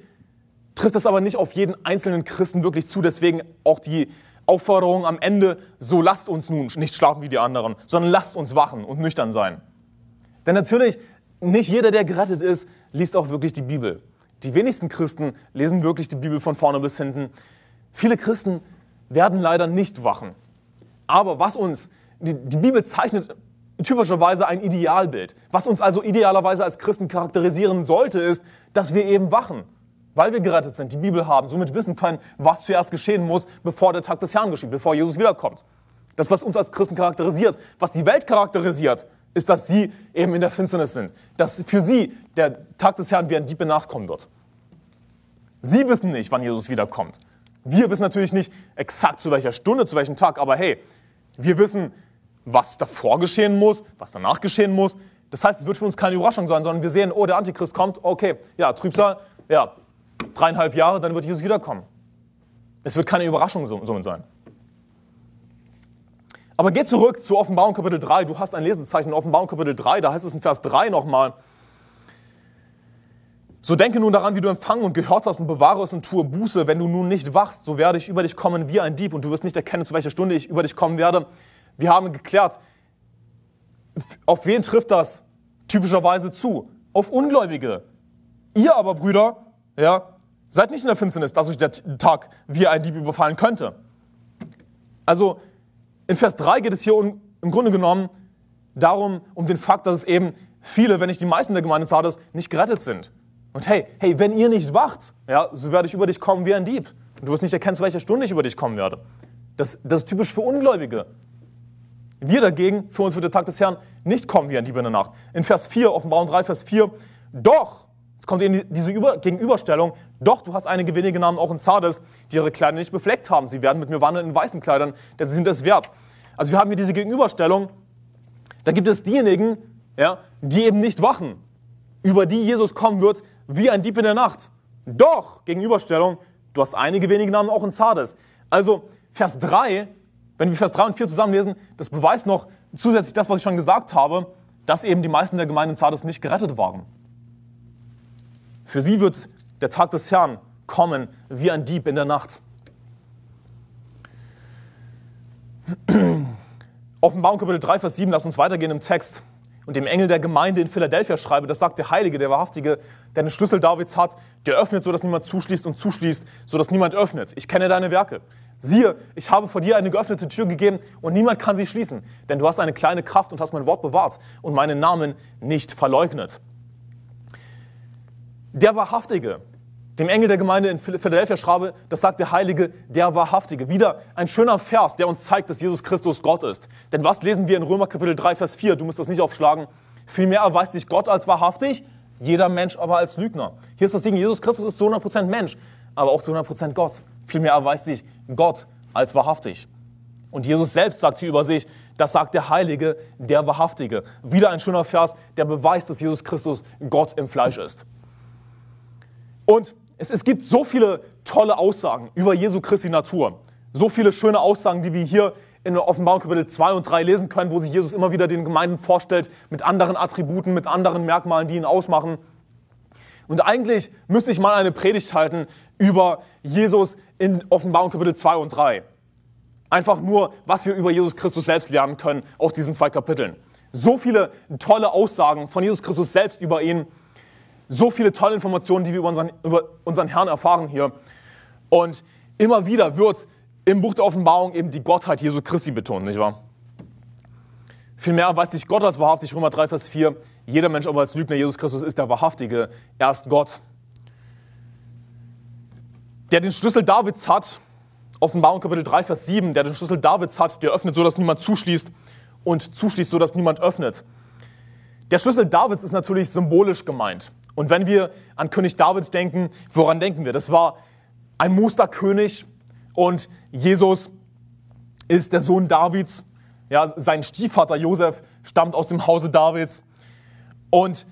trifft das aber nicht auf jeden einzelnen Christen wirklich zu. Deswegen auch die Aufforderung am Ende, so lasst uns nun nicht schlafen wie die anderen, sondern lasst uns wachen und nüchtern sein. Denn natürlich, nicht jeder, der gerettet ist, liest auch wirklich die Bibel. Die wenigsten Christen lesen wirklich die Bibel von vorne bis hinten. Viele Christen werden leider nicht wachen. Aber was uns, die, die Bibel zeichnet typischerweise ein Idealbild. Was uns also idealerweise als Christen charakterisieren sollte, ist, dass wir eben wachen, weil wir gerettet sind, die Bibel haben, somit wissen können, was zuerst geschehen muss, bevor der Tag des Herrn geschieht, bevor Jesus wiederkommt. Das, was uns als Christen charakterisiert, was die Welt charakterisiert, ist, dass sie eben in der Finsternis sind. Dass für sie der Tag des Herrn wie ein Dieb in Nacht kommen wird. Sie wissen nicht, wann Jesus wiederkommt. Wir wissen natürlich nicht exakt zu welcher Stunde, zu welchem Tag, aber hey, wir wissen, was davor geschehen muss, was danach geschehen muss. Das heißt, es wird für uns keine Überraschung sein, sondern wir sehen, oh, der Antichrist kommt, okay, ja, Trübsal, ja, dreieinhalb Jahre, dann wird Jesus wiederkommen. Es wird keine Überraschung somit sein. Aber geh zurück zu Offenbarung Kapitel 3. Du hast ein Lesezeichen in Offenbarung Kapitel 3, da heißt es in Vers 3 nochmal. So denke nun daran, wie du empfangen und gehört hast und bewahre es und tue Buße. Wenn du nun nicht wachst, so werde ich über dich kommen wie ein Dieb und du wirst nicht erkennen, zu welcher Stunde ich über dich kommen werde. Wir haben geklärt, auf wen trifft das typischerweise zu? Auf Ungläubige. Ihr aber, Brüder, ja, seid nicht in der Finsternis, dass euch der Tag wie ein Dieb überfallen könnte. Also in Vers 3 geht es hier um, im Grunde genommen darum, um den Fakt, dass es eben viele, wenn nicht die meisten der Gemeinde Sardes, nicht gerettet sind. Und hey, hey, wenn ihr nicht wacht, ja, so werde ich über dich kommen wie ein Dieb. Und du wirst nicht erkennen, zu welcher Stunde ich über dich kommen werde. Das, das ist typisch für Ungläubige. Wir dagegen, für uns wird der Tag des Herrn nicht kommen wie ein Dieb in der Nacht. In Vers 4, Offenbarung 3, Vers 4, doch, es kommt eben diese Über Gegenüberstellung, doch, du hast einige wenige Namen auch in Sardes, die ihre Kleider nicht befleckt haben. Sie werden mit mir wandeln in weißen Kleidern, denn sie sind es wert. Also wir haben hier diese Gegenüberstellung. Da gibt es diejenigen, ja, die eben nicht wachen, über die Jesus kommen wird wie ein Dieb in der Nacht. Doch, Gegenüberstellung, du hast einige wenige Namen auch in Sardes. Also Vers 3, wenn wir Vers 3 und 4 zusammenlesen, das beweist noch zusätzlich das, was ich schon gesagt habe, dass eben die meisten der Gemeinden in Sardes nicht gerettet waren. Für sie wird der Tag des Herrn kommen wie ein Dieb in der Nacht. Offenbarung Kapitel 3, Vers 7, lass uns weitergehen im Text. Und dem Engel der Gemeinde in Philadelphia schreibe, das sagt der Heilige, der Wahrhaftige, der den Schlüssel Davids hat, der öffnet, sodass niemand zuschließt und zuschließt, sodass niemand öffnet. Ich kenne deine Werke. Siehe, ich habe vor dir eine geöffnete Tür gegeben und niemand kann sie schließen, denn du hast eine kleine Kraft und hast mein Wort bewahrt und meinen Namen nicht verleugnet der Wahrhaftige. Dem Engel der Gemeinde in Philadelphia schreibe, das sagt der Heilige, der Wahrhaftige. Wieder ein schöner Vers, der uns zeigt, dass Jesus Christus Gott ist. Denn was lesen wir in Römer Kapitel 3, Vers 4? Du musst das nicht aufschlagen. Vielmehr erweist sich Gott als wahrhaftig, jeder Mensch aber als Lügner. Hier ist das Ding, Jesus Christus ist zu 100% Mensch, aber auch zu 100% Gott. Vielmehr erweist sich Gott als wahrhaftig. Und Jesus selbst sagt hier über sich, das sagt der Heilige, der Wahrhaftige. Wieder ein schöner Vers, der beweist, dass Jesus Christus Gott im Fleisch ist. Und es, es gibt so viele tolle Aussagen über Jesu Christi Natur. So viele schöne Aussagen, die wir hier in Offenbarung Kapitel 2 und 3 lesen können, wo sich Jesus immer wieder den Gemeinden vorstellt mit anderen Attributen, mit anderen Merkmalen, die ihn ausmachen. Und eigentlich müsste ich mal eine Predigt halten über Jesus in Offenbarung Kapitel 2 und 3. Einfach nur, was wir über Jesus Christus selbst lernen können aus diesen zwei Kapiteln. So viele tolle Aussagen von Jesus Christus selbst über ihn so viele tolle Informationen, die wir über unseren, über unseren Herrn erfahren hier. Und immer wieder wird im Buch der Offenbarung eben die Gottheit Jesu Christi betont, nicht wahr? Vielmehr erweist sich Gott als wahrhaftig, Römer 3, Vers 4. Jeder Mensch aber als Lügner, Jesus Christus ist der Wahrhaftige, er ist Gott. Der den Schlüssel Davids hat, Offenbarung Kapitel 3, Vers 7, der den Schlüssel Davids hat, der öffnet so, dass niemand zuschließt und zuschließt so, dass niemand öffnet. Der Schlüssel Davids ist natürlich symbolisch gemeint. Und wenn wir an König David denken, woran denken wir? Das war ein Musterkönig und Jesus ist der Sohn Davids. Ja, sein Stiefvater Josef stammt aus dem Hause Davids. Und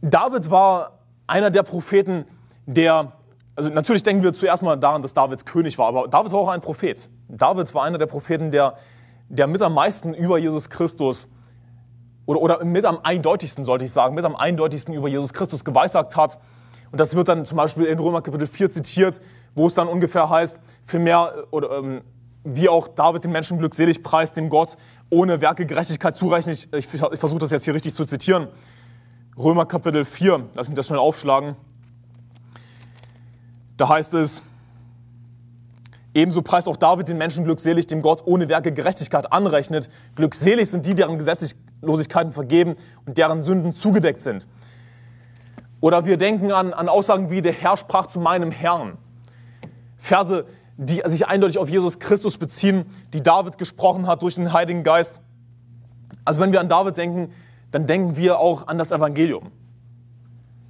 David war einer der Propheten, der, also natürlich denken wir zuerst mal daran, dass David König war, aber David war auch ein Prophet. David war einer der Propheten, der, der mit am meisten über Jesus Christus oder, oder mit am eindeutigsten, sollte ich sagen, mit am eindeutigsten über Jesus Christus geweissagt hat. Und das wird dann zum Beispiel in Römer Kapitel 4 zitiert, wo es dann ungefähr heißt, für mehr oder ähm, wie auch David den Menschen glückselig preist, dem Gott ohne Werke Gerechtigkeit zurechnet. Ich, ich, ich versuche das jetzt hier richtig zu zitieren. Römer Kapitel 4, lass mich das schnell aufschlagen. Da heißt es, ebenso preist auch David den Menschen glückselig, dem Gott ohne Werke Gerechtigkeit anrechnet. Glückselig sind die, deren Gesetzlosigkeiten vergeben und deren Sünden zugedeckt sind. Oder wir denken an, an Aussagen wie, der Herr sprach zu meinem Herrn. Verse, die sich eindeutig auf Jesus Christus beziehen, die David gesprochen hat durch den Heiligen Geist. Also wenn wir an David denken, dann denken wir auch an das Evangelium.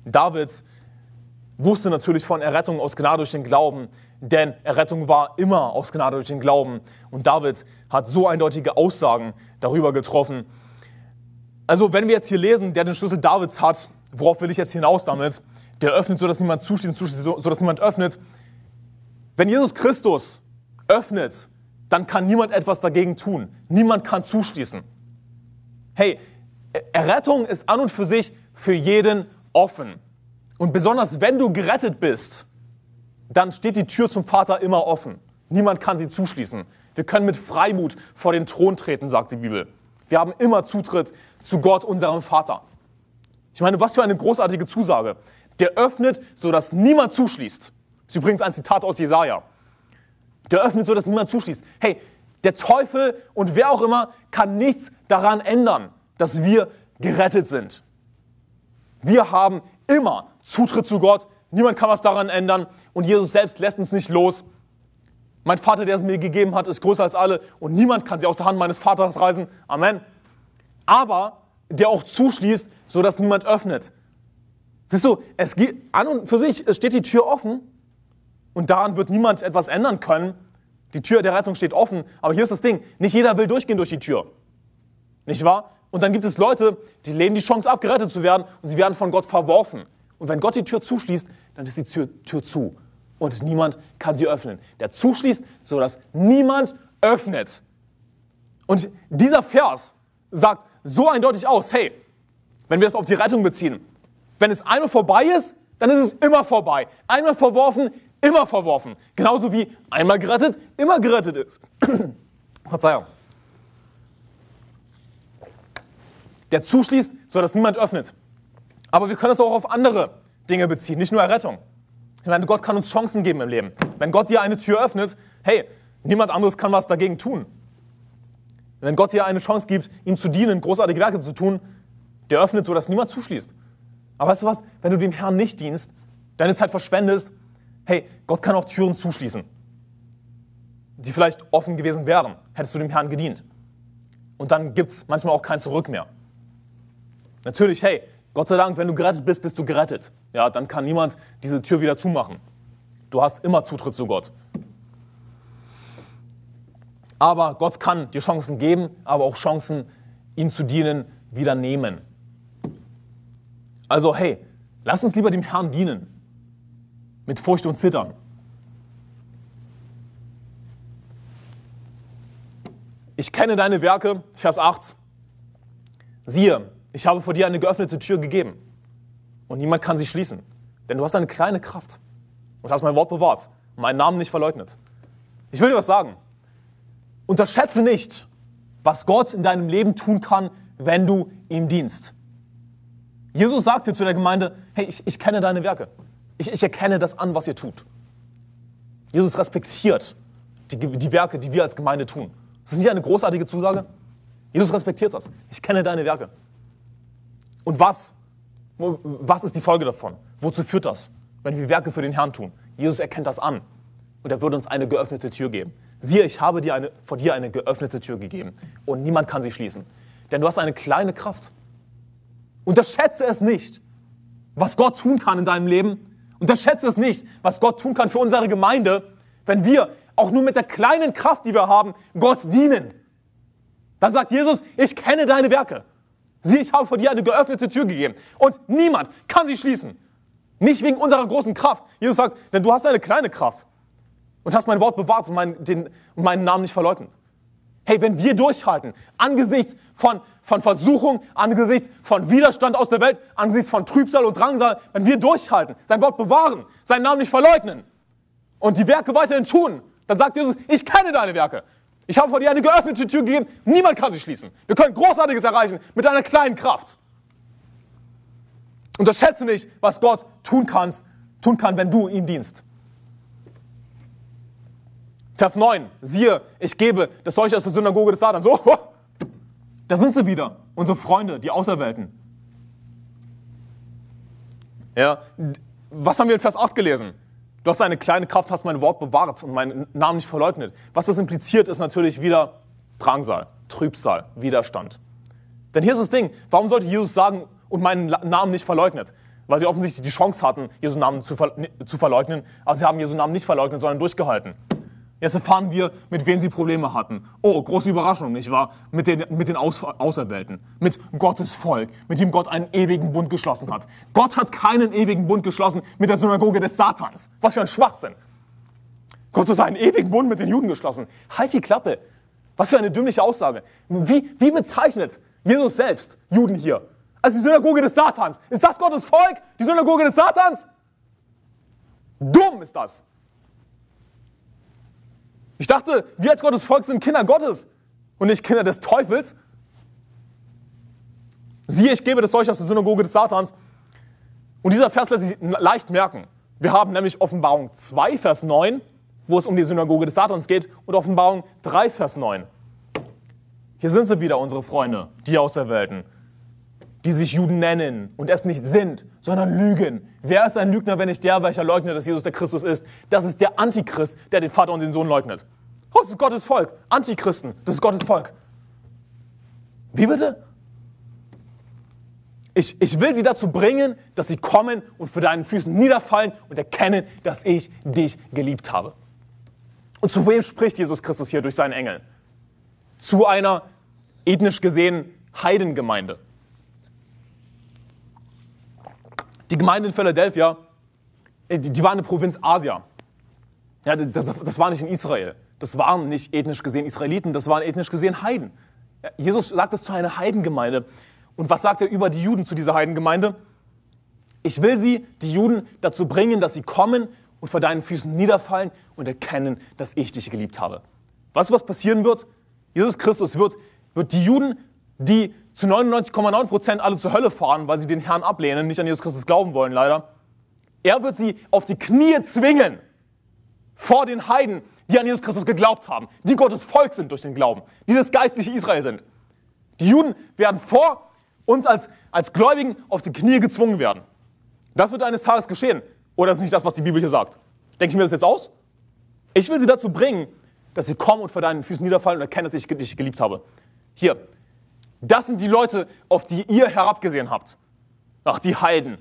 David wusste natürlich von Errettung aus Gnade durch den Glauben, denn Errettung war immer aus Gnade durch den Glauben. Und David hat so eindeutige Aussagen darüber getroffen. Also wenn wir jetzt hier lesen, der den Schlüssel Davids hat, worauf will ich jetzt hinaus damit? Der öffnet, sodass niemand zuschließt sodass niemand öffnet. Wenn Jesus Christus öffnet, dann kann niemand etwas dagegen tun. Niemand kann zuschließen. Hey, Errettung ist an und für sich für jeden offen. Und besonders wenn du gerettet bist, dann steht die Tür zum Vater immer offen. Niemand kann sie zuschließen. Wir können mit Freimut vor den Thron treten, sagt die Bibel. Wir haben immer Zutritt zu Gott, unserem Vater. Ich meine, was für eine großartige Zusage. Der öffnet, sodass niemand zuschließt. Ist übrigens ein Zitat aus Jesaja. Der öffnet, sodass niemand zuschließt. Hey, der Teufel und wer auch immer kann nichts daran ändern dass wir gerettet sind. Wir haben immer Zutritt zu Gott. Niemand kann was daran ändern. Und Jesus selbst lässt uns nicht los. Mein Vater, der es mir gegeben hat, ist größer als alle. Und niemand kann sie aus der Hand meines Vaters reißen. Amen. Aber der auch zuschließt, sodass niemand öffnet. Siehst du, es geht an und für sich, es steht die Tür offen. Und daran wird niemand etwas ändern können. Die Tür der Rettung steht offen. Aber hier ist das Ding. Nicht jeder will durchgehen durch die Tür. Nicht wahr? Und dann gibt es Leute, die lehnen die Chance ab, gerettet zu werden und sie werden von Gott verworfen. Und wenn Gott die Tür zuschließt, dann ist die Tür, Tür zu und niemand kann sie öffnen. Der zuschließt, sodass niemand öffnet. Und dieser Vers sagt so eindeutig aus, hey, wenn wir es auf die Rettung beziehen, wenn es einmal vorbei ist, dann ist es immer vorbei. Einmal verworfen, immer verworfen. Genauso wie einmal gerettet, immer gerettet ist. Verzeihung. der zuschließt, sodass niemand öffnet. Aber wir können es auch auf andere Dinge beziehen, nicht nur Errettung. Ich meine, Gott kann uns Chancen geben im Leben. Wenn Gott dir eine Tür öffnet, hey, niemand anderes kann was dagegen tun. Wenn Gott dir eine Chance gibt, ihm zu dienen, großartige Werke zu tun, der öffnet, sodass niemand zuschließt. Aber weißt du was? Wenn du dem Herrn nicht dienst, deine Zeit verschwendest, hey, Gott kann auch Türen zuschließen, die vielleicht offen gewesen wären, hättest du dem Herrn gedient. Und dann gibt es manchmal auch kein Zurück mehr. Natürlich, hey, Gott sei Dank, wenn du gerettet bist, bist du gerettet. Ja, dann kann niemand diese Tür wieder zumachen. Du hast immer Zutritt zu Gott. Aber Gott kann dir Chancen geben, aber auch Chancen, ihm zu dienen, wieder nehmen. Also hey, lass uns lieber dem Herrn dienen. Mit Furcht und Zittern. Ich kenne deine Werke, Vers 8. Siehe, ich habe vor dir eine geöffnete Tür gegeben und niemand kann sie schließen, denn du hast eine kleine Kraft und hast mein Wort bewahrt meinen Namen nicht verleugnet. Ich will dir was sagen. Unterschätze nicht, was Gott in deinem Leben tun kann, wenn du ihm dienst. Jesus sagte zu der Gemeinde, hey, ich, ich kenne deine Werke. Ich, ich, erkenne das an, was ihr tut. Jesus respektiert die, die Werke, die wir als Gemeinde tun. Das ist nicht eine großartige Zusage? Jesus respektiert das. Ich kenne deine Werke. Und was? Was ist die Folge davon? Wozu führt das, wenn wir Werke für den Herrn tun? Jesus erkennt das an und er würde uns eine geöffnete Tür geben. Siehe, ich habe dir eine, vor dir eine geöffnete Tür gegeben und niemand kann sie schließen. Denn du hast eine kleine Kraft. Unterschätze es nicht, was Gott tun kann in deinem Leben. Unterschätze es nicht, was Gott tun kann für unsere Gemeinde, wenn wir auch nur mit der kleinen Kraft, die wir haben, Gott dienen. Dann sagt Jesus, ich kenne deine Werke. Sieh, ich habe vor dir eine geöffnete Tür gegeben und niemand kann sie schließen. Nicht wegen unserer großen Kraft. Jesus sagt, denn du hast eine kleine Kraft und hast mein Wort bewahrt und, mein, den, und meinen Namen nicht verleugnet. Hey, wenn wir durchhalten, angesichts von, von Versuchung, angesichts von Widerstand aus der Welt, angesichts von Trübsal und Drangsal, wenn wir durchhalten, sein Wort bewahren, seinen Namen nicht verleugnen und die Werke weiterhin tun, dann sagt Jesus, ich kenne deine Werke. Ich habe vor dir eine geöffnete Tür gegeben, niemand kann sie schließen. Wir können Großartiges erreichen mit einer kleinen Kraft. Unterschätze nicht, was Gott tun, kannst, tun kann, wenn du ihm dienst. Vers 9, siehe, ich gebe das solche aus der Synagoge des Satans. So, oh, da sind sie wieder, unsere Freunde, die Auserwählten. Ja, was haben wir in Vers 8 gelesen? Du hast eine kleine Kraft, hast mein Wort bewahrt und meinen Namen nicht verleugnet. Was das impliziert, ist natürlich wieder Drangsal, Trübsal, Widerstand. Denn hier ist das Ding, warum sollte Jesus sagen und meinen Namen nicht verleugnet? Weil sie offensichtlich die Chance hatten, Jesu Namen zu, ver zu verleugnen, aber sie haben Jesu Namen nicht verleugnet, sondern durchgehalten. Jetzt erfahren wir, mit wem sie Probleme hatten. Oh, große Überraschung, nicht wahr? Mit den, mit den Aus Auserwählten, mit Gottes Volk, mit dem Gott einen ewigen Bund geschlossen hat. Gott hat keinen ewigen Bund geschlossen mit der Synagoge des Satans. Was für ein Schwachsinn. Gott hat einen ewigen Bund mit den Juden geschlossen. Halt die Klappe. Was für eine dümmliche Aussage. Wie, wie bezeichnet Jesus selbst Juden hier? Als die Synagoge des Satans. Ist das Gottes Volk? Die Synagoge des Satans? Dumm ist das. Ich dachte, wir als Gottes Volk sind Kinder Gottes und nicht Kinder des Teufels. Siehe, ich gebe das euch aus der Synagoge des Satans. Und dieser Vers lässt sich leicht merken. Wir haben nämlich Offenbarung 2, Vers 9, wo es um die Synagoge des Satans geht, und Offenbarung 3, Vers 9. Hier sind sie wieder, unsere Freunde, die Auserwählten, die sich Juden nennen und es nicht sind, sondern lügen. Wer ist ein Lügner, wenn nicht der, welcher leugnet, dass Jesus der Christus ist? Das ist der Antichrist, der den Vater und den Sohn leugnet. Oh, das ist Gottes Volk. Antichristen, das ist Gottes Volk. Wie bitte? Ich, ich will sie dazu bringen, dass sie kommen und für deinen Füßen niederfallen und erkennen, dass ich dich geliebt habe. Und zu wem spricht Jesus Christus hier durch seinen Engel? Zu einer ethnisch gesehen Heidengemeinde. Die Gemeinde in Philadelphia, äh, die, war eine Provinz Asia. Ja, das, das war nicht in Israel. Das waren nicht ethnisch gesehen Israeliten, das waren ethnisch gesehen Heiden. Ja, Jesus sagt es zu einer Heidengemeinde. Und was sagt er über die Juden zu dieser Heidengemeinde? Ich will sie, die Juden, dazu bringen, dass sie kommen und vor deinen Füßen niederfallen und erkennen, dass ich dich geliebt habe. Weißt du, was passieren wird? Jesus Christus wird, wird die Juden, die zu 99,9 Prozent alle zur Hölle fahren, weil sie den Herrn ablehnen, nicht an Jesus Christus glauben wollen, leider. Er wird sie auf die Knie zwingen vor den Heiden, die an Jesus Christus geglaubt haben, die Gottes Volk sind durch den Glauben, die das geistliche Israel sind. Die Juden werden vor uns als, als Gläubigen auf die Knie gezwungen werden. Das wird eines Tages geschehen. Oder ist nicht das, was die Bibel hier sagt? Denke ich mir das jetzt aus? Ich will sie dazu bringen, dass sie kommen und vor deinen Füßen niederfallen und erkennen, dass ich dich geliebt habe. Hier, das sind die Leute, auf die ihr herabgesehen habt. Ach, die Heiden,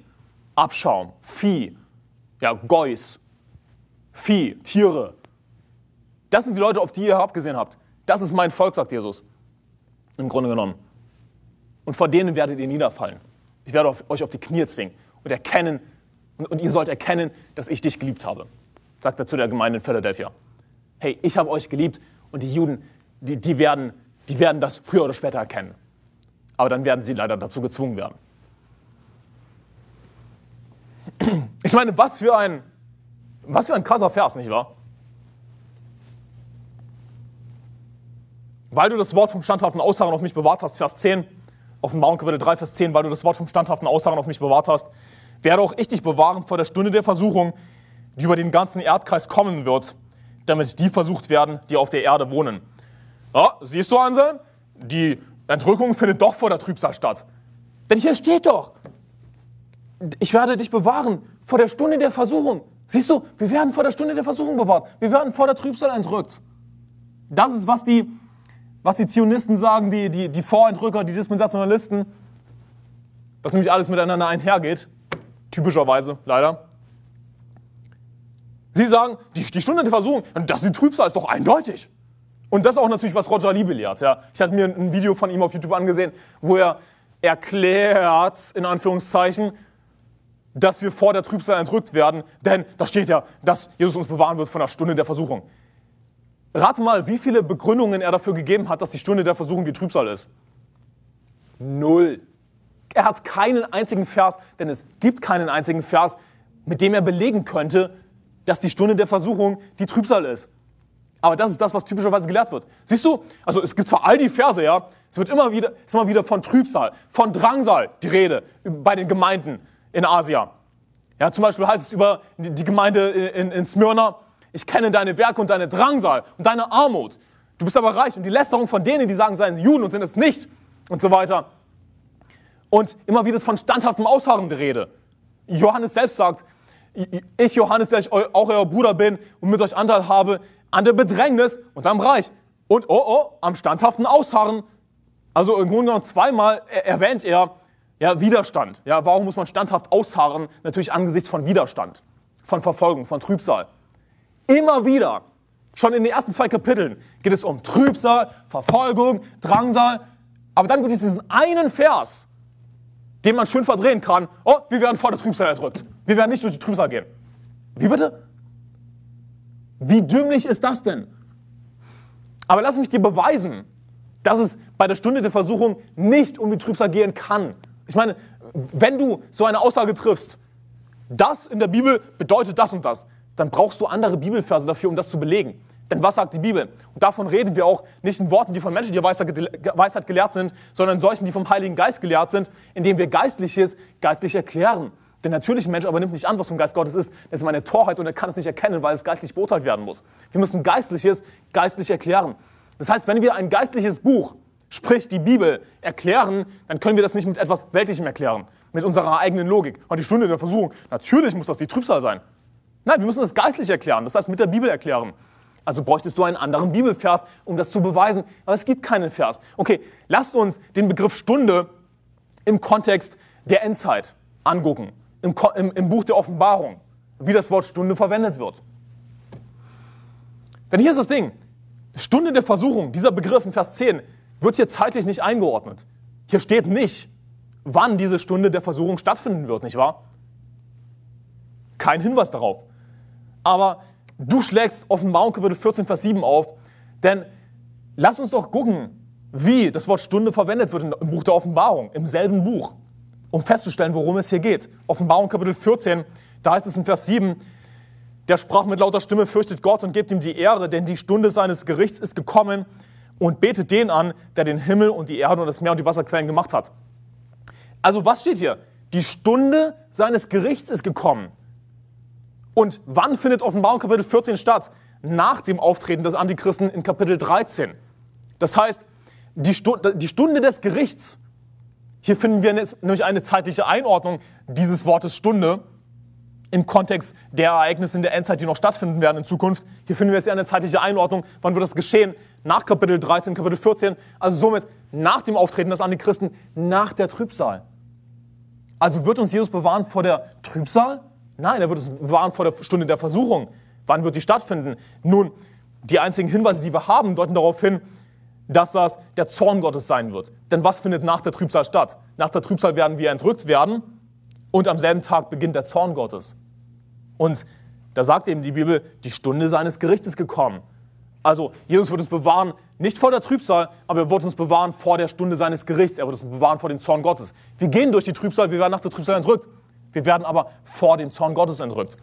Abschaum, Vieh, ja, Geus, Vieh, Tiere. Das sind die Leute, auf die ihr herabgesehen habt. Das ist mein Volk, sagt Jesus. Im Grunde genommen. Und vor denen werdet ihr niederfallen. Ich werde euch auf die Knie zwingen und erkennen, und, und ihr sollt erkennen, dass ich dich geliebt habe. Sagt er zu der Gemeinde in Philadelphia. Hey, ich habe euch geliebt und die Juden, die, die, werden, die werden das früher oder später erkennen aber dann werden sie leider dazu gezwungen werden. Ich meine, was für ein, was für ein krasser Vers, nicht wahr? Weil du das Wort vom standhaften Ausharren auf mich bewahrt hast, Vers 10, Offenbarung Kapitel 3, Vers 10, weil du das Wort vom standhaften Ausharren auf mich bewahrt hast, werde auch ich dich bewahren vor der Stunde der Versuchung, die über den ganzen Erdkreis kommen wird, damit die versucht werden, die auf der Erde wohnen. Ja, siehst du, Anselm? Die Entrückung findet doch vor der Trübsal statt. Denn hier steht doch, ich werde dich bewahren vor der Stunde der Versuchung. Siehst du, wir werden vor der Stunde der Versuchung bewahrt. Wir werden vor der Trübsal entrückt. Das ist, was die, was die Zionisten sagen, die, die, die Vorentrücker, die Dispensationalisten. Was nämlich alles miteinander einhergeht. Typischerweise, leider. Sie sagen, die, die Stunde der Versuchung, das ist die Trübsal, ist doch eindeutig. Und das ist auch natürlich, was Roger Liebe lehrt. Ja. Ich hatte mir ein Video von ihm auf YouTube angesehen, wo er erklärt, in Anführungszeichen, dass wir vor der Trübsal entrückt werden, denn da steht ja, dass Jesus uns bewahren wird von der Stunde der Versuchung. Rate mal, wie viele Begründungen er dafür gegeben hat, dass die Stunde der Versuchung die Trübsal ist. Null. Er hat keinen einzigen Vers, denn es gibt keinen einzigen Vers, mit dem er belegen könnte, dass die Stunde der Versuchung die Trübsal ist. Aber das ist das, was typischerweise gelehrt wird. Siehst du? Also es gibt zwar all die Verse, ja, es wird immer wieder, ist immer wieder von Trübsal, von Drangsal die Rede bei den Gemeinden in Asia. Ja, zum Beispiel heißt es über die Gemeinde in, in Smyrna, ich kenne deine Werke und deine Drangsal und deine Armut. Du bist aber reich und die Lästerung von denen, die sagen, seien Juden und sind es nicht und so weiter. Und immer wieder ist von standhaftem Ausharren die Rede. Johannes selbst sagt, ich Johannes, der ich auch euer Bruder bin und mit euch Anteil habe an der Bedrängnis und am Reich. Und oh oh, am standhaften Ausharren. Also im Grunde genommen zweimal erwähnt er ja, Widerstand. Ja, warum muss man standhaft ausharren? Natürlich angesichts von Widerstand, von Verfolgung, von Trübsal. Immer wieder, schon in den ersten zwei Kapiteln, geht es um Trübsal, Verfolgung, Drangsal. Aber dann gibt es diesen einen Vers, den man schön verdrehen kann. Oh, wir werden vor der Trübsal erdrückt. Wir werden nicht durch die Trübsal gehen. Wie bitte? Wie dümmlich ist das denn? Aber lass mich dir beweisen, dass es bei der Stunde der Versuchung nicht um die Trübsal gehen kann. Ich meine, wenn du so eine Aussage triffst, das in der Bibel bedeutet das und das, dann brauchst du andere Bibelverse dafür, um das zu belegen. Denn was sagt die Bibel? Und davon reden wir auch nicht in Worten, die von Menschen, die Weisheit gelehrt sind, sondern in solchen, die vom Heiligen Geist gelehrt sind, indem wir Geistliches geistlich erklären. Der natürliche Mensch aber nimmt nicht an, was vom Geist Gottes ist. Das ist meine Torheit und er kann es nicht erkennen, weil es geistlich beurteilt werden muss. Wir müssen Geistliches geistlich erklären. Das heißt, wenn wir ein geistliches Buch, sprich die Bibel, erklären, dann können wir das nicht mit etwas Weltlichem erklären, mit unserer eigenen Logik. Und die Stunde der Versuchung, natürlich muss das die Trübsal sein. Nein, wir müssen das geistlich erklären, das heißt mit der Bibel erklären. Also bräuchtest du einen anderen Bibelvers, um das zu beweisen. Aber es gibt keinen Vers. Okay, lasst uns den Begriff Stunde im Kontext der Endzeit angucken im, im, im Buch der Offenbarung, wie das Wort Stunde verwendet wird. Denn hier ist das Ding. Stunde der Versuchung, dieser Begriff in Vers 10, wird hier zeitlich nicht eingeordnet. Hier steht nicht, wann diese Stunde der Versuchung stattfinden wird, nicht wahr? Kein Hinweis darauf. Aber du schlägst Offenbarung Kapitel 14, Vers 7 auf, denn lass uns doch gucken, wie das Wort Stunde verwendet wird im Buch der Offenbarung, im selben Buch um festzustellen, worum es hier geht. Offenbarung Kapitel 14, da heißt es in Vers 7, der sprach mit lauter Stimme, fürchtet Gott und gebt ihm die Ehre, denn die Stunde seines Gerichts ist gekommen und betet den an, der den Himmel und die Erde und das Meer und die Wasserquellen gemacht hat. Also was steht hier? Die Stunde seines Gerichts ist gekommen. Und wann findet Offenbarung Kapitel 14 statt? Nach dem Auftreten des Antichristen in Kapitel 13. Das heißt, die, Stunde des Gerichts hier finden wir nämlich eine zeitliche Einordnung dieses Wortes Stunde im Kontext der Ereignisse in der Endzeit, die noch stattfinden werden in Zukunft. Hier finden wir jetzt eine zeitliche Einordnung. Wann wird das geschehen? Nach Kapitel 13, Kapitel 14. Also somit nach dem Auftreten des Antichristen, nach der Trübsal. Also wird uns Jesus bewahren vor der Trübsal? Nein, er wird uns bewahren vor der Stunde der Versuchung. Wann wird die stattfinden? Nun, die einzigen Hinweise, die wir haben, deuten darauf hin, dass das der Zorn Gottes sein wird. Denn was findet nach der Trübsal statt? Nach der Trübsal werden wir entrückt werden und am selben Tag beginnt der Zorn Gottes. Und da sagt eben die Bibel, die Stunde seines Gerichts ist gekommen. Also Jesus wird uns bewahren, nicht vor der Trübsal, aber er wird uns bewahren vor der Stunde seines Gerichts. Er wird uns bewahren vor dem Zorn Gottes. Wir gehen durch die Trübsal, wir werden nach der Trübsal entrückt. Wir werden aber vor dem Zorn Gottes entrückt.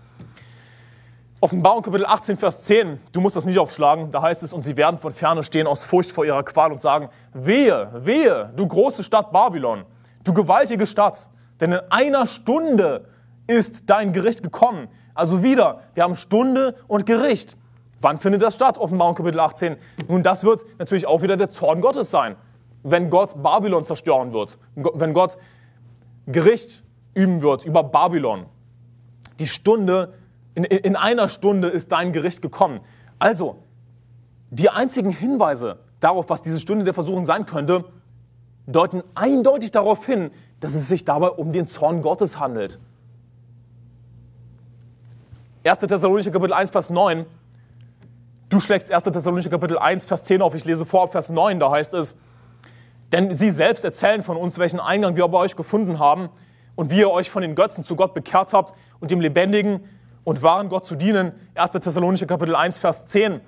Offenbarung Kapitel 18, Vers 10, du musst das nicht aufschlagen, da heißt es, und sie werden von ferne stehen aus Furcht vor ihrer Qual und sagen, wehe, wehe, du große Stadt Babylon, du gewaltige Stadt, denn in einer Stunde ist dein Gericht gekommen. Also wieder, wir haben Stunde und Gericht. Wann findet das statt? Offenbarung Kapitel 18. Nun, das wird natürlich auch wieder der Zorn Gottes sein, wenn Gott Babylon zerstören wird, wenn Gott Gericht üben wird über Babylon. Die Stunde in, in einer Stunde ist dein Gericht gekommen. Also, die einzigen Hinweise darauf, was diese Stunde der Versuchung sein könnte, deuten eindeutig darauf hin, dass es sich dabei um den Zorn Gottes handelt. 1. Thessalonicher Kapitel 1, Vers 9. Du schlägst 1. Thessalonicher Kapitel 1, Vers 10 auf. Ich lese vor Vers 9. Da heißt es, denn sie selbst erzählen von uns, welchen Eingang wir bei euch gefunden haben und wie ihr euch von den Götzen zu Gott bekehrt habt und dem lebendigen und wahren Gott zu dienen. 1. Thessalonicher Kapitel 1, Vers 10.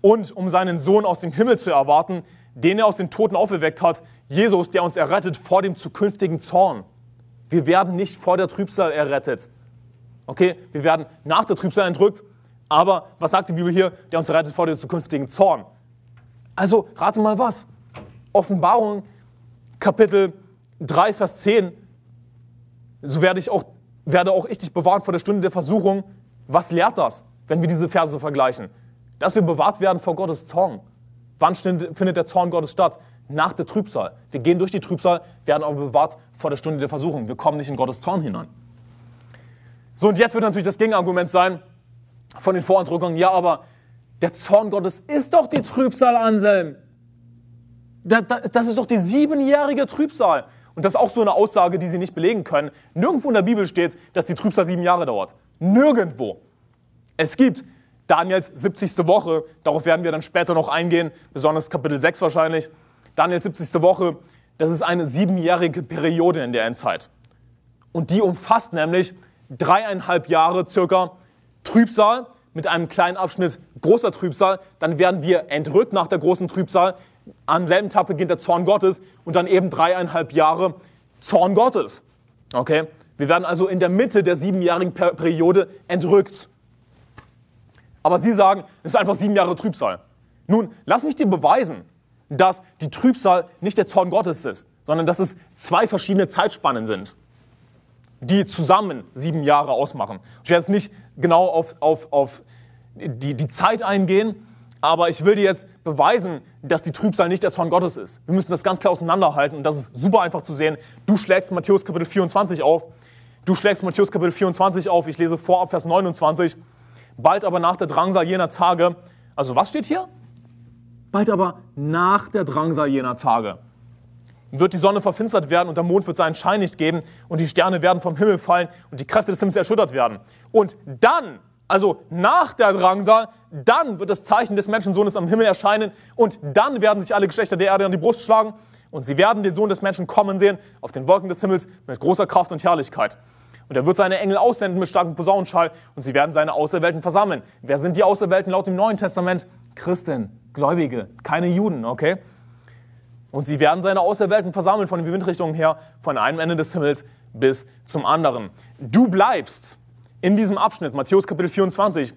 Und um seinen Sohn aus dem Himmel zu erwarten, den er aus den Toten auferweckt hat, Jesus, der uns errettet vor dem zukünftigen Zorn. Wir werden nicht vor der Trübsal errettet. Okay, wir werden nach der Trübsal entrückt, aber was sagt die Bibel hier? Der uns errettet vor dem zukünftigen Zorn. Also, rate mal was. Offenbarung, Kapitel 3, Vers 10. So werde, ich auch, werde auch ich dich bewahren vor der Stunde der Versuchung. Was lehrt das, wenn wir diese Verse vergleichen? Dass wir bewahrt werden vor Gottes Zorn. Wann findet der Zorn Gottes statt? Nach der Trübsal. Wir gehen durch die Trübsal, werden aber bewahrt vor der Stunde der Versuchung. Wir kommen nicht in Gottes Zorn hinein. So, und jetzt wird natürlich das Gegenargument sein von den Vorandrückungen, ja, aber der Zorn Gottes ist doch die Trübsal, Anselm. Das ist doch die siebenjährige Trübsal. Und das ist auch so eine Aussage, die sie nicht belegen können. Nirgendwo in der Bibel steht, dass die Trübsal sieben Jahre dauert. Nirgendwo. Es gibt Daniels 70. Woche, darauf werden wir dann später noch eingehen, besonders Kapitel 6 wahrscheinlich. Daniels 70. Woche, das ist eine siebenjährige Periode in der Endzeit. Und die umfasst nämlich dreieinhalb Jahre circa Trübsal mit einem kleinen Abschnitt großer Trübsal. Dann werden wir entrückt nach der großen Trübsal. Am selben Tag beginnt der Zorn Gottes und dann eben dreieinhalb Jahre Zorn Gottes. Okay? Wir werden also in der Mitte der siebenjährigen Periode entrückt. Aber Sie sagen, es ist einfach sieben Jahre Trübsal. Nun, lass mich dir beweisen, dass die Trübsal nicht der Zorn Gottes ist, sondern dass es zwei verschiedene Zeitspannen sind, die zusammen sieben Jahre ausmachen. Ich werde jetzt nicht genau auf, auf, auf die, die Zeit eingehen, aber ich will dir jetzt beweisen, dass die Trübsal nicht der Zorn Gottes ist. Wir müssen das ganz klar auseinanderhalten und das ist super einfach zu sehen. Du schlägst Matthäus Kapitel 24 auf. Du schlägst Matthäus Kapitel 24 auf. Ich lese vor ab Vers 29 bald aber nach der Drangsal jener Tage. Also was steht hier? Bald aber nach der Drangsal jener Tage wird die Sonne verfinstert werden und der Mond wird seinen Schein nicht geben und die Sterne werden vom Himmel fallen und die Kräfte des Himmels erschüttert werden. Und dann, also nach der Drangsal, dann wird das Zeichen des Menschensohnes am Himmel erscheinen und dann werden sich alle Geschlechter der Erde an die Brust schlagen und sie werden den Sohn des Menschen kommen sehen auf den Wolken des Himmels mit großer Kraft und Herrlichkeit. Und er wird seine Engel aussenden mit starkem Posaunenschall und sie werden seine Auserwählten versammeln. Wer sind die Auserwählten laut dem Neuen Testament? Christen, Gläubige, keine Juden, okay? Und sie werden seine Auserwählten versammeln von den Windrichtungen her, von einem Ende des Himmels bis zum anderen. Du bleibst in diesem Abschnitt, Matthäus Kapitel 24.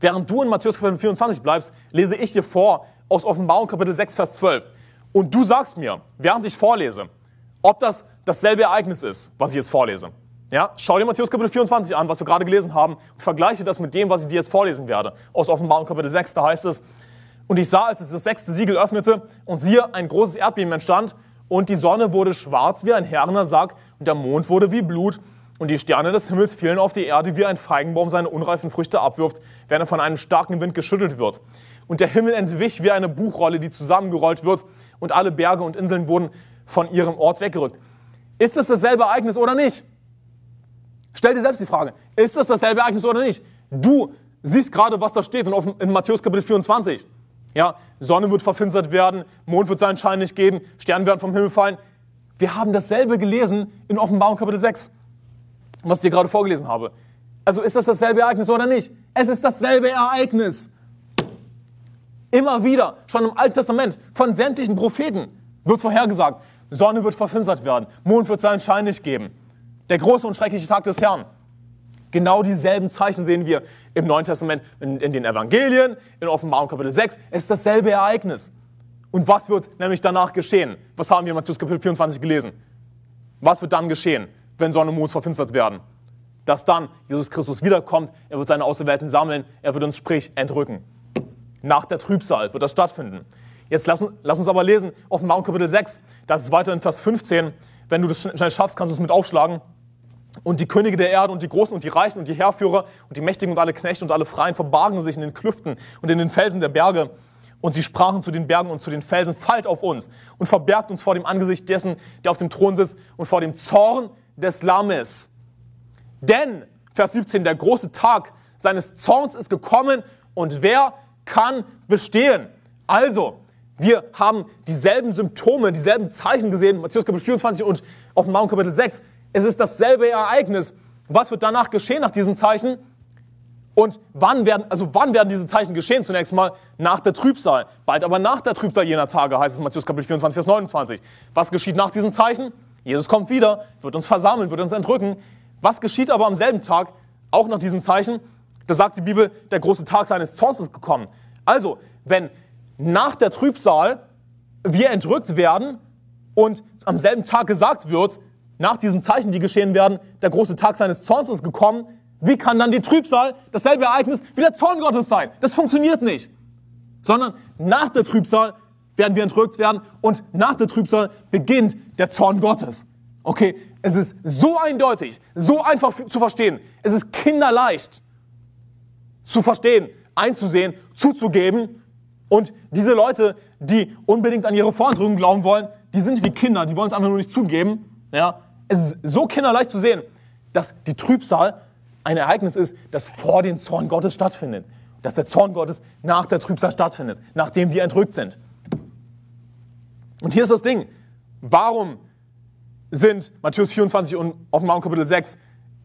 Während du in Matthäus Kapitel 24 bleibst, lese ich dir vor aus Offenbarung Kapitel 6, Vers 12. Und du sagst mir, während ich vorlese, ob das dasselbe Ereignis ist, was ich jetzt vorlese. Ja, schau dir Matthäus Kapitel 24 an, was wir gerade gelesen haben, und vergleiche das mit dem, was ich dir jetzt vorlesen werde. Aus Offenbarung Kapitel 6, da heißt es, und ich sah, als es das sechste Siegel öffnete, und siehe, ein großes Erdbeben entstand, und die Sonne wurde schwarz wie ein herrner Sack, und der Mond wurde wie Blut, und die Sterne des Himmels fielen auf die Erde, wie ein Feigenbaum seine unreifen Früchte abwirft, wenn er von einem starken Wind geschüttelt wird. Und der Himmel entwich wie eine Buchrolle, die zusammengerollt wird, und alle Berge und Inseln wurden von ihrem Ort weggerückt. Ist es dasselbe Ereignis oder nicht? Stell dir selbst die Frage, ist es dasselbe Ereignis oder nicht? Du siehst gerade, was da steht in Matthäus Kapitel 24. Ja, Sonne wird verfinstert werden, Mond wird seinen Schein nicht geben, Sterne werden vom Himmel fallen. Wir haben dasselbe gelesen in Offenbarung Kapitel 6, was ich dir gerade vorgelesen habe. Also ist das dasselbe Ereignis oder nicht? Es ist dasselbe Ereignis. Immer wieder, schon im Alten Testament, von sämtlichen Propheten wird vorhergesagt, Sonne wird verfinstert werden, Mond wird seinen Schein nicht geben. Der große und schreckliche Tag des Herrn. Genau dieselben Zeichen sehen wir im Neuen Testament, in, in den Evangelien, in Offenbarung Kapitel 6. Es ist dasselbe Ereignis. Und was wird nämlich danach geschehen? Was haben wir in Matthäus Kapitel 24 gelesen? Was wird dann geschehen, wenn Sonne und Mond verfinstert werden? Dass dann Jesus Christus wiederkommt, er wird seine Auserwählten sammeln, er wird uns sprich entrücken. Nach der Trübsal wird das stattfinden. Jetzt lass, lass uns aber lesen, Offenbarung Kapitel 6, das ist weiter in Vers 15. Wenn du das schnell schaffst, kannst du es mit aufschlagen. Und die Könige der Erde und die Großen und die Reichen und die Heerführer und die Mächtigen und alle Knechte und alle Freien verbargen sich in den Klüften und in den Felsen der Berge. Und sie sprachen zu den Bergen und zu den Felsen, fallt auf uns und verbergt uns vor dem Angesicht dessen, der auf dem Thron sitzt und vor dem Zorn des Lammes. Denn, Vers 17, der große Tag seines Zorns ist gekommen und wer kann bestehen? Also, wir haben dieselben Symptome, dieselben Zeichen gesehen, Matthäus Kapitel 24 und Offenbarung Kapitel 6. Es ist dasselbe Ereignis. Was wird danach geschehen nach diesen Zeichen? Und wann werden, also wann werden diese Zeichen geschehen? Zunächst mal nach der Trübsal. Bald aber nach der Trübsal jener Tage, heißt es Matthäus Kapitel 24, Vers 29. Was geschieht nach diesen Zeichen? Jesus kommt wieder, wird uns versammeln, wird uns entrücken. Was geschieht aber am selben Tag, auch nach diesen Zeichen? Da sagt die Bibel, der große Tag seines Zorns ist gekommen. Also, wenn nach der Trübsal wir entrückt werden und am selben Tag gesagt wird, nach diesen Zeichen, die geschehen werden, der große Tag seines Zorns ist gekommen, wie kann dann die Trübsal dasselbe Ereignis wie der Zorn Gottes sein? Das funktioniert nicht. Sondern nach der Trübsal werden wir entrückt werden und nach der Trübsal beginnt der Zorn Gottes. Okay, es ist so eindeutig, so einfach zu verstehen. Es ist kinderleicht zu verstehen, einzusehen, zuzugeben. Und diese Leute, die unbedingt an ihre Vorentrückung glauben wollen, die sind wie Kinder, die wollen es einfach nur nicht zugeben. Ja, es ist so kinderleicht zu sehen, dass die Trübsal ein Ereignis ist, das vor dem Zorn Gottes stattfindet. Dass der Zorn Gottes nach der Trübsal stattfindet, nachdem wir entrückt sind. Und hier ist das Ding. Warum sind Matthäus 24 und Offenbarung Kapitel 6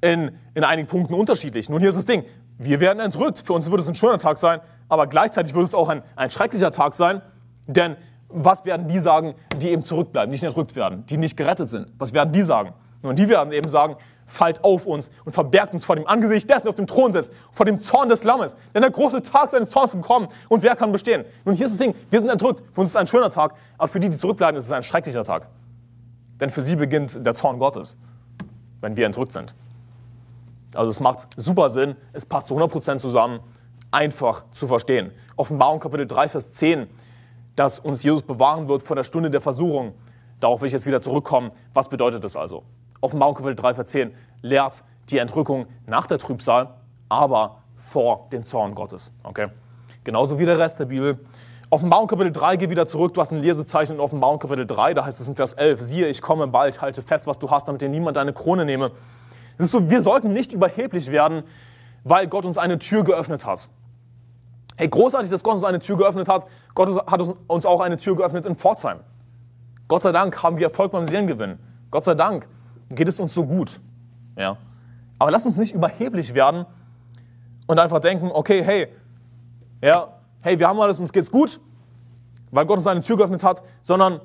in, in einigen Punkten unterschiedlich? Nun, hier ist das Ding. Wir werden entrückt. Für uns wird es ein schöner Tag sein, aber gleichzeitig wird es auch ein, ein schrecklicher Tag sein, denn was werden die sagen, die eben zurückbleiben, nicht entrückt werden, die nicht gerettet sind? Was werden die sagen? Und die werden eben sagen, fallt auf uns und verbergt uns vor dem Angesicht dessen, der auf dem Thron sitzt, vor dem Zorn des Lammes. Denn der große Tag seines Zorns ist gekommen und wer kann bestehen? Nun, hier ist das Ding, wir sind entrückt. Für uns ist es ein schöner Tag, aber für die, die zurückbleiben, ist es ein schrecklicher Tag. Denn für sie beginnt der Zorn Gottes, wenn wir entrückt sind. Also es macht super Sinn, es passt zu 100% zusammen, einfach zu verstehen. Offenbarung Kapitel 3, Vers 10 dass uns Jesus bewahren wird vor der Stunde der Versuchung. Darauf will ich jetzt wieder zurückkommen. Was bedeutet das also? Offenbarung Kapitel 3, Vers 10 lehrt die Entrückung nach der Trübsal, aber vor dem Zorn Gottes. Okay? Genauso wie der Rest der Bibel. Offenbarung Kapitel 3, geh wieder zurück, du hast ein Lesezeichen in Offenbarung Kapitel 3, da heißt es in Vers 11, siehe, ich komme bald, halte fest, was du hast, damit dir niemand deine Krone nehme. Siehst du, wir sollten nicht überheblich werden, weil Gott uns eine Tür geöffnet hat. Hey, großartig, dass Gott uns eine Tür geöffnet hat. Gott hat uns auch eine Tür geöffnet in Pforzheim. Gott sei Dank haben wir Erfolg beim Seelengewinn. Gott sei Dank geht es uns so gut. Ja. Aber lass uns nicht überheblich werden und einfach denken, okay, hey, ja, hey, wir haben alles, uns geht's gut, weil Gott uns eine Tür geöffnet hat, sondern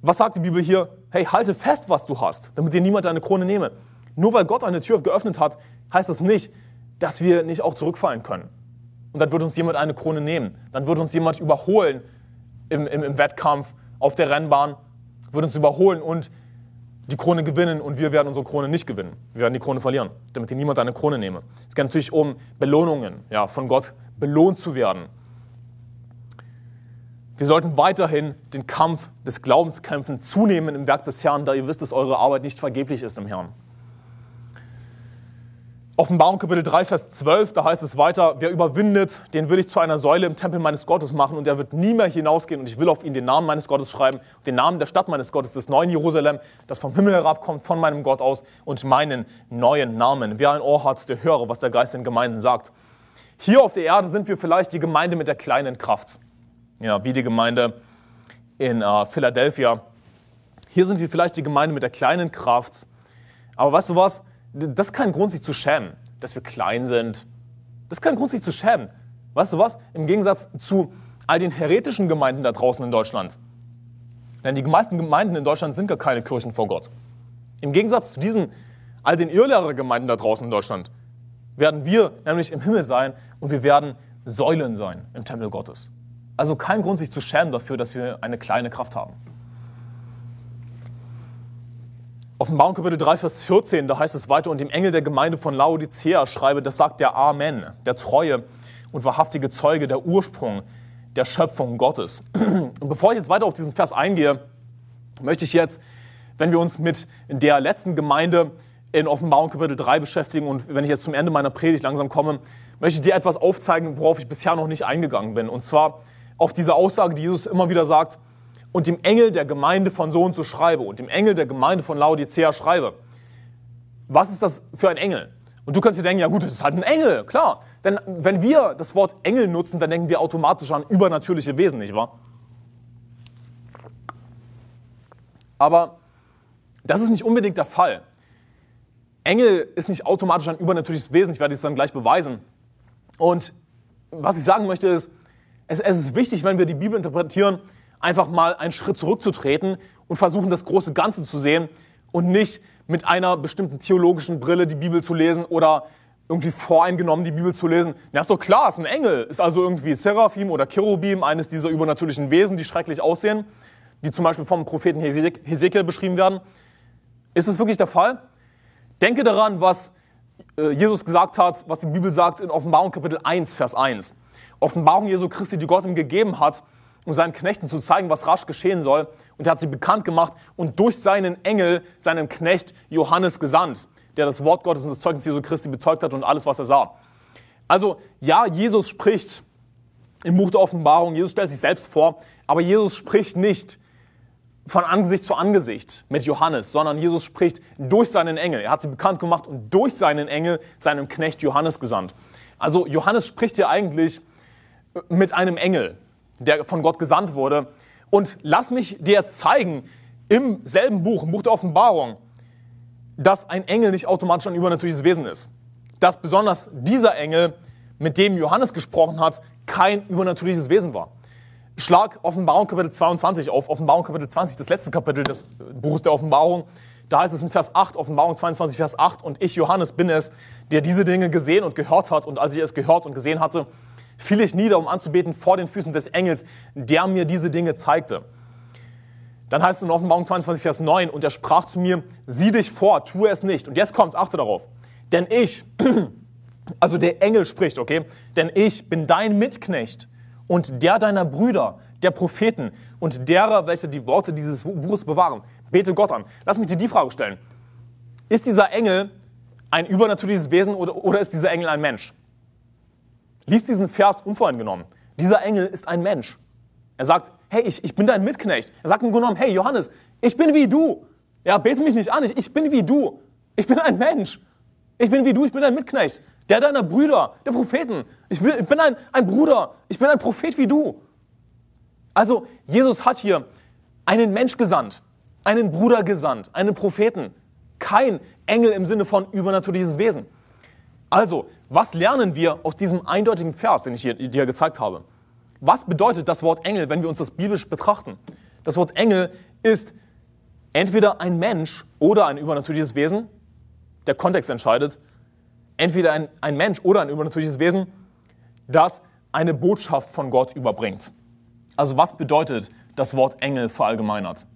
was sagt die Bibel hier? Hey, halte fest, was du hast, damit dir niemand deine Krone nehme. Nur weil Gott eine Tür geöffnet hat, heißt das nicht, dass wir nicht auch zurückfallen können und dann wird uns jemand eine Krone nehmen. Dann wird uns jemand überholen im, im, im Wettkampf auf der Rennbahn, wird uns überholen und die Krone gewinnen und wir werden unsere Krone nicht gewinnen. Wir werden die Krone verlieren, damit dir niemand eine Krone nehme. Es geht natürlich um Belohnungen, ja, von Gott belohnt zu werden. Wir sollten weiterhin den Kampf des Glaubens kämpfen, zunehmen im Werk des Herrn, da ihr wisst, dass eure Arbeit nicht vergeblich ist im Herrn. Offenbarung Kapitel 3, Vers 12, da heißt es weiter, wer überwindet, den will ich zu einer Säule im Tempel meines Gottes machen und er wird nie mehr hinausgehen und ich will auf ihn den Namen meines Gottes schreiben, den Namen der Stadt meines Gottes, des neuen Jerusalem, das vom Himmel herabkommt, von meinem Gott aus und meinen neuen Namen. Wer ein Ohr hat, der höre, was der Geist in Gemeinden sagt. Hier auf der Erde sind wir vielleicht die Gemeinde mit der kleinen Kraft. Ja, wie die Gemeinde in äh, Philadelphia. Hier sind wir vielleicht die Gemeinde mit der kleinen Kraft. Aber weißt du was? Das ist kein Grund, sich zu schämen, dass wir klein sind. Das ist kein Grund, sich zu schämen. Weißt du was? Im Gegensatz zu all den heretischen Gemeinden da draußen in Deutschland. Denn die meisten Gemeinden in Deutschland sind gar keine Kirchen vor Gott. Im Gegensatz zu diesen all den Irrlehrer-Gemeinden da draußen in Deutschland werden wir nämlich im Himmel sein und wir werden Säulen sein im Tempel Gottes. Also kein Grund, sich zu schämen dafür, dass wir eine kleine Kraft haben. Offenbarung Kapitel 3, Vers 14, da heißt es weiter, und dem Engel der Gemeinde von Laodicea schreibe, das sagt der Amen, der treue und wahrhaftige Zeuge, der Ursprung der Schöpfung Gottes. Und bevor ich jetzt weiter auf diesen Vers eingehe, möchte ich jetzt, wenn wir uns mit der letzten Gemeinde in Offenbarung Kapitel 3 beschäftigen und wenn ich jetzt zum Ende meiner Predigt langsam komme, möchte ich dir etwas aufzeigen, worauf ich bisher noch nicht eingegangen bin. Und zwar auf diese Aussage, die Jesus immer wieder sagt, und dem Engel der Gemeinde von so und so schreibe und dem Engel der Gemeinde von Laodicea schreibe. Was ist das für ein Engel? Und du kannst dir denken, ja gut, das ist halt ein Engel, klar. Denn wenn wir das Wort Engel nutzen, dann denken wir automatisch an übernatürliche Wesen, nicht wahr? Aber das ist nicht unbedingt der Fall. Engel ist nicht automatisch ein übernatürliches Wesen, ich werde es dann gleich beweisen. Und was ich sagen möchte ist, es, es ist wichtig, wenn wir die Bibel interpretieren, einfach mal einen Schritt zurückzutreten und versuchen, das große Ganze zu sehen und nicht mit einer bestimmten theologischen Brille die Bibel zu lesen oder irgendwie voreingenommen die Bibel zu lesen. Ja, ist doch klar, ist ein Engel, ist also irgendwie Seraphim oder Cherubim, eines dieser übernatürlichen Wesen, die schrecklich aussehen, die zum Beispiel vom Propheten Hesekiel beschrieben werden. Ist es wirklich der Fall? Denke daran, was äh, Jesus gesagt hat, was die Bibel sagt in Offenbarung Kapitel 1, Vers 1. Offenbarung Jesu Christi, die Gott ihm gegeben hat, um seinen Knechten zu zeigen, was rasch geschehen soll. Und er hat sie bekannt gemacht und durch seinen Engel, seinen Knecht Johannes gesandt, der das Wort Gottes und das Zeugnis Jesu Christi bezeugt hat und alles, was er sah. Also ja, Jesus spricht im Buch der Offenbarung, Jesus stellt sich selbst vor, aber Jesus spricht nicht von Angesicht zu Angesicht mit Johannes, sondern Jesus spricht durch seinen Engel. Er hat sie bekannt gemacht und durch seinen Engel seinem Knecht Johannes gesandt. Also Johannes spricht hier eigentlich mit einem Engel, der von Gott gesandt wurde. Und lass mich dir jetzt zeigen, im selben Buch, im Buch der Offenbarung, dass ein Engel nicht automatisch ein übernatürliches Wesen ist. Dass besonders dieser Engel, mit dem Johannes gesprochen hat, kein übernatürliches Wesen war. Schlag Offenbarung Kapitel 22 auf, Offenbarung Kapitel 20, das letzte Kapitel des Buches der Offenbarung. Da heißt es in Vers 8, Offenbarung 22, Vers 8, und ich, Johannes, bin es, der diese Dinge gesehen und gehört hat. Und als ich es gehört und gesehen hatte, fiel ich nieder, um anzubeten vor den Füßen des Engels, der mir diese Dinge zeigte. Dann heißt es in Offenbarung 22, Vers 9, und er sprach zu mir, sieh dich vor, tue es nicht. Und jetzt kommt's, achte darauf. Denn ich, also der Engel spricht, okay, denn ich bin dein Mitknecht und der deiner Brüder, der Propheten und derer, welche die Worte dieses Buches bewahren. Bete Gott an. Lass mich dir die Frage stellen. Ist dieser Engel ein übernatürliches Wesen oder, oder ist dieser Engel ein Mensch? Lies diesen Vers unvoreingenommen. Dieser Engel ist ein Mensch. Er sagt, hey, ich, ich bin dein Mitknecht. Er sagt im Grunde genommen, hey Johannes, ich bin wie du. Ja, bete mich nicht an, ich, ich bin wie du. Ich bin ein Mensch. Ich bin wie du, ich bin dein Mitknecht der deiner Brüder, der Propheten. Ich, will, ich bin ein, ein Bruder, ich bin ein Prophet wie du. Also Jesus hat hier einen Mensch gesandt, einen Bruder gesandt, einen Propheten, kein Engel im Sinne von übernatürliches Wesen. Also, was lernen wir aus diesem eindeutigen Vers, den ich hier, dir gezeigt habe? Was bedeutet das Wort Engel, wenn wir uns das biblisch betrachten? Das Wort Engel ist entweder ein Mensch oder ein übernatürliches Wesen. Der Kontext entscheidet entweder ein, ein Mensch oder ein übernatürliches Wesen, das eine Botschaft von Gott überbringt. Also was bedeutet das Wort Engel verallgemeinert?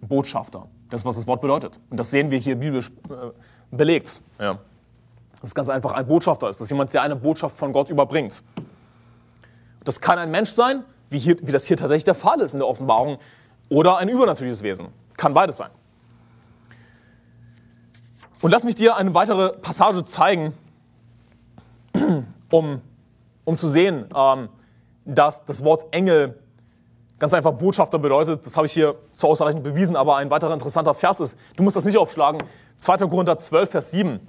Botschafter. Das was das Wort bedeutet. Und das sehen wir hier biblisch äh, belegt. Ja. Das ist ganz einfach ein Botschafter ist. Das ist jemand, der eine Botschaft von Gott überbringt. Das kann ein Mensch sein, wie, hier, wie das hier tatsächlich der Fall ist in der Offenbarung, oder ein übernatürliches Wesen. Kann beides sein. Und lass mich dir eine weitere Passage zeigen, um, um zu sehen, ähm, dass das Wort Engel ganz einfach Botschafter bedeutet. Das habe ich hier zu ausreichend bewiesen, aber ein weiterer interessanter Vers ist, du musst das nicht aufschlagen, 2. Korinther 12, Vers 7.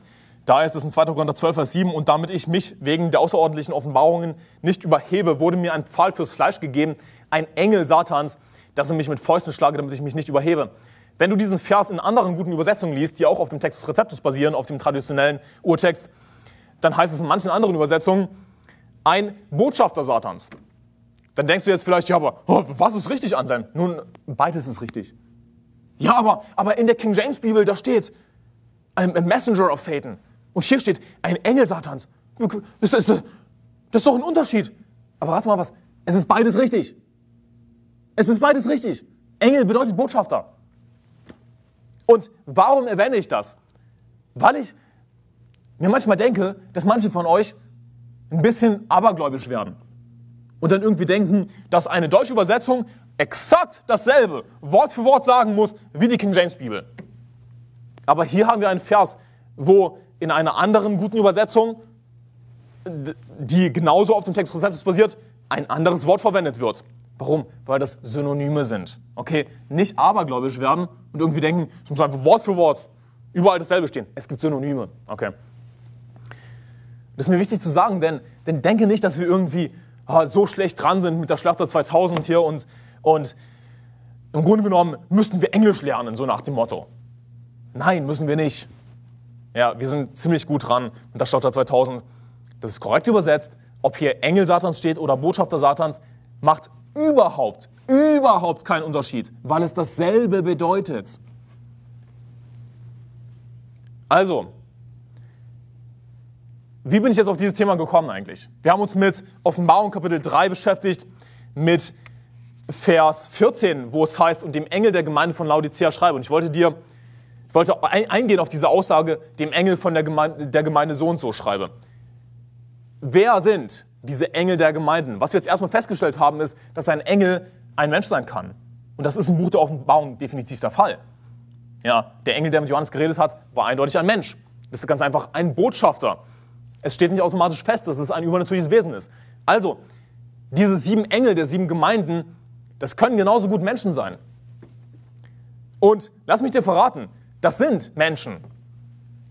Da ist es in 2. Korinther 12, Vers 7, und damit ich mich wegen der außerordentlichen Offenbarungen nicht überhebe, wurde mir ein Pfahl fürs Fleisch gegeben, ein Engel Satans, dass er mich mit Fäusten schlage, damit ich mich nicht überhebe. Wenn du diesen Vers in anderen guten Übersetzungen liest, die auch auf dem Text des Rezeptus basieren, auf dem traditionellen Urtext, dann heißt es in manchen anderen Übersetzungen ein Botschafter Satans. Dann denkst du jetzt vielleicht, ja, aber oh, was ist richtig an sein? Nun, beides ist richtig. Ja, aber, aber in der King James Bibel, da steht ein, Messenger of Satan. Und hier steht ein Engel Satans. Das, das, das ist doch ein Unterschied. Aber warte mal was. Es ist beides richtig. Es ist beides richtig. Engel bedeutet Botschafter. Und warum erwähne ich das? Weil ich mir manchmal denke, dass manche von euch ein bisschen abergläubisch werden und dann irgendwie denken, dass eine deutsche Übersetzung exakt dasselbe Wort für Wort sagen muss wie die King James Bibel. Aber hier haben wir einen Vers, wo in einer anderen guten Übersetzung, die genauso auf dem Text Receptus basiert, ein anderes Wort verwendet wird. Warum? Weil das Synonyme sind. Okay, nicht abergläubisch werden und irgendwie denken, es muss einfach Wort für Wort überall dasselbe stehen. Es gibt Synonyme. Okay. Das ist mir wichtig zu sagen, denn, denn denke nicht, dass wir irgendwie ah, so schlecht dran sind mit der Schlachter 2000 hier und, und im Grunde genommen müssten wir Englisch lernen, so nach dem Motto. Nein, müssen wir nicht. Ja, wir sind ziemlich gut dran mit der Schlachter 2000. Das ist korrekt übersetzt. Ob hier Engel Satans steht oder Botschafter Satans, macht überhaupt, überhaupt keinen Unterschied, weil es dasselbe bedeutet. Also, wie bin ich jetzt auf dieses Thema gekommen eigentlich? Wir haben uns mit Offenbarung Kapitel 3 beschäftigt, mit Vers 14, wo es heißt, und dem Engel der Gemeinde von Laodicea schreibe. Und ich wollte dir, ich wollte eingehen auf diese Aussage, dem Engel von der Gemeinde, der Gemeinde so und so schreibe. Wer sind diese Engel der Gemeinden? Was wir jetzt erstmal festgestellt haben, ist, dass ein Engel ein Mensch sein kann. Und das ist im Buch der Offenbarung definitiv der Fall. Ja, der Engel, der mit Johannes geredet hat, war eindeutig ein Mensch. Das ist ganz einfach ein Botschafter. Es steht nicht automatisch fest, dass es ein übernatürliches Wesen ist. Also, diese sieben Engel der sieben Gemeinden, das können genauso gut Menschen sein. Und lass mich dir verraten, das sind Menschen.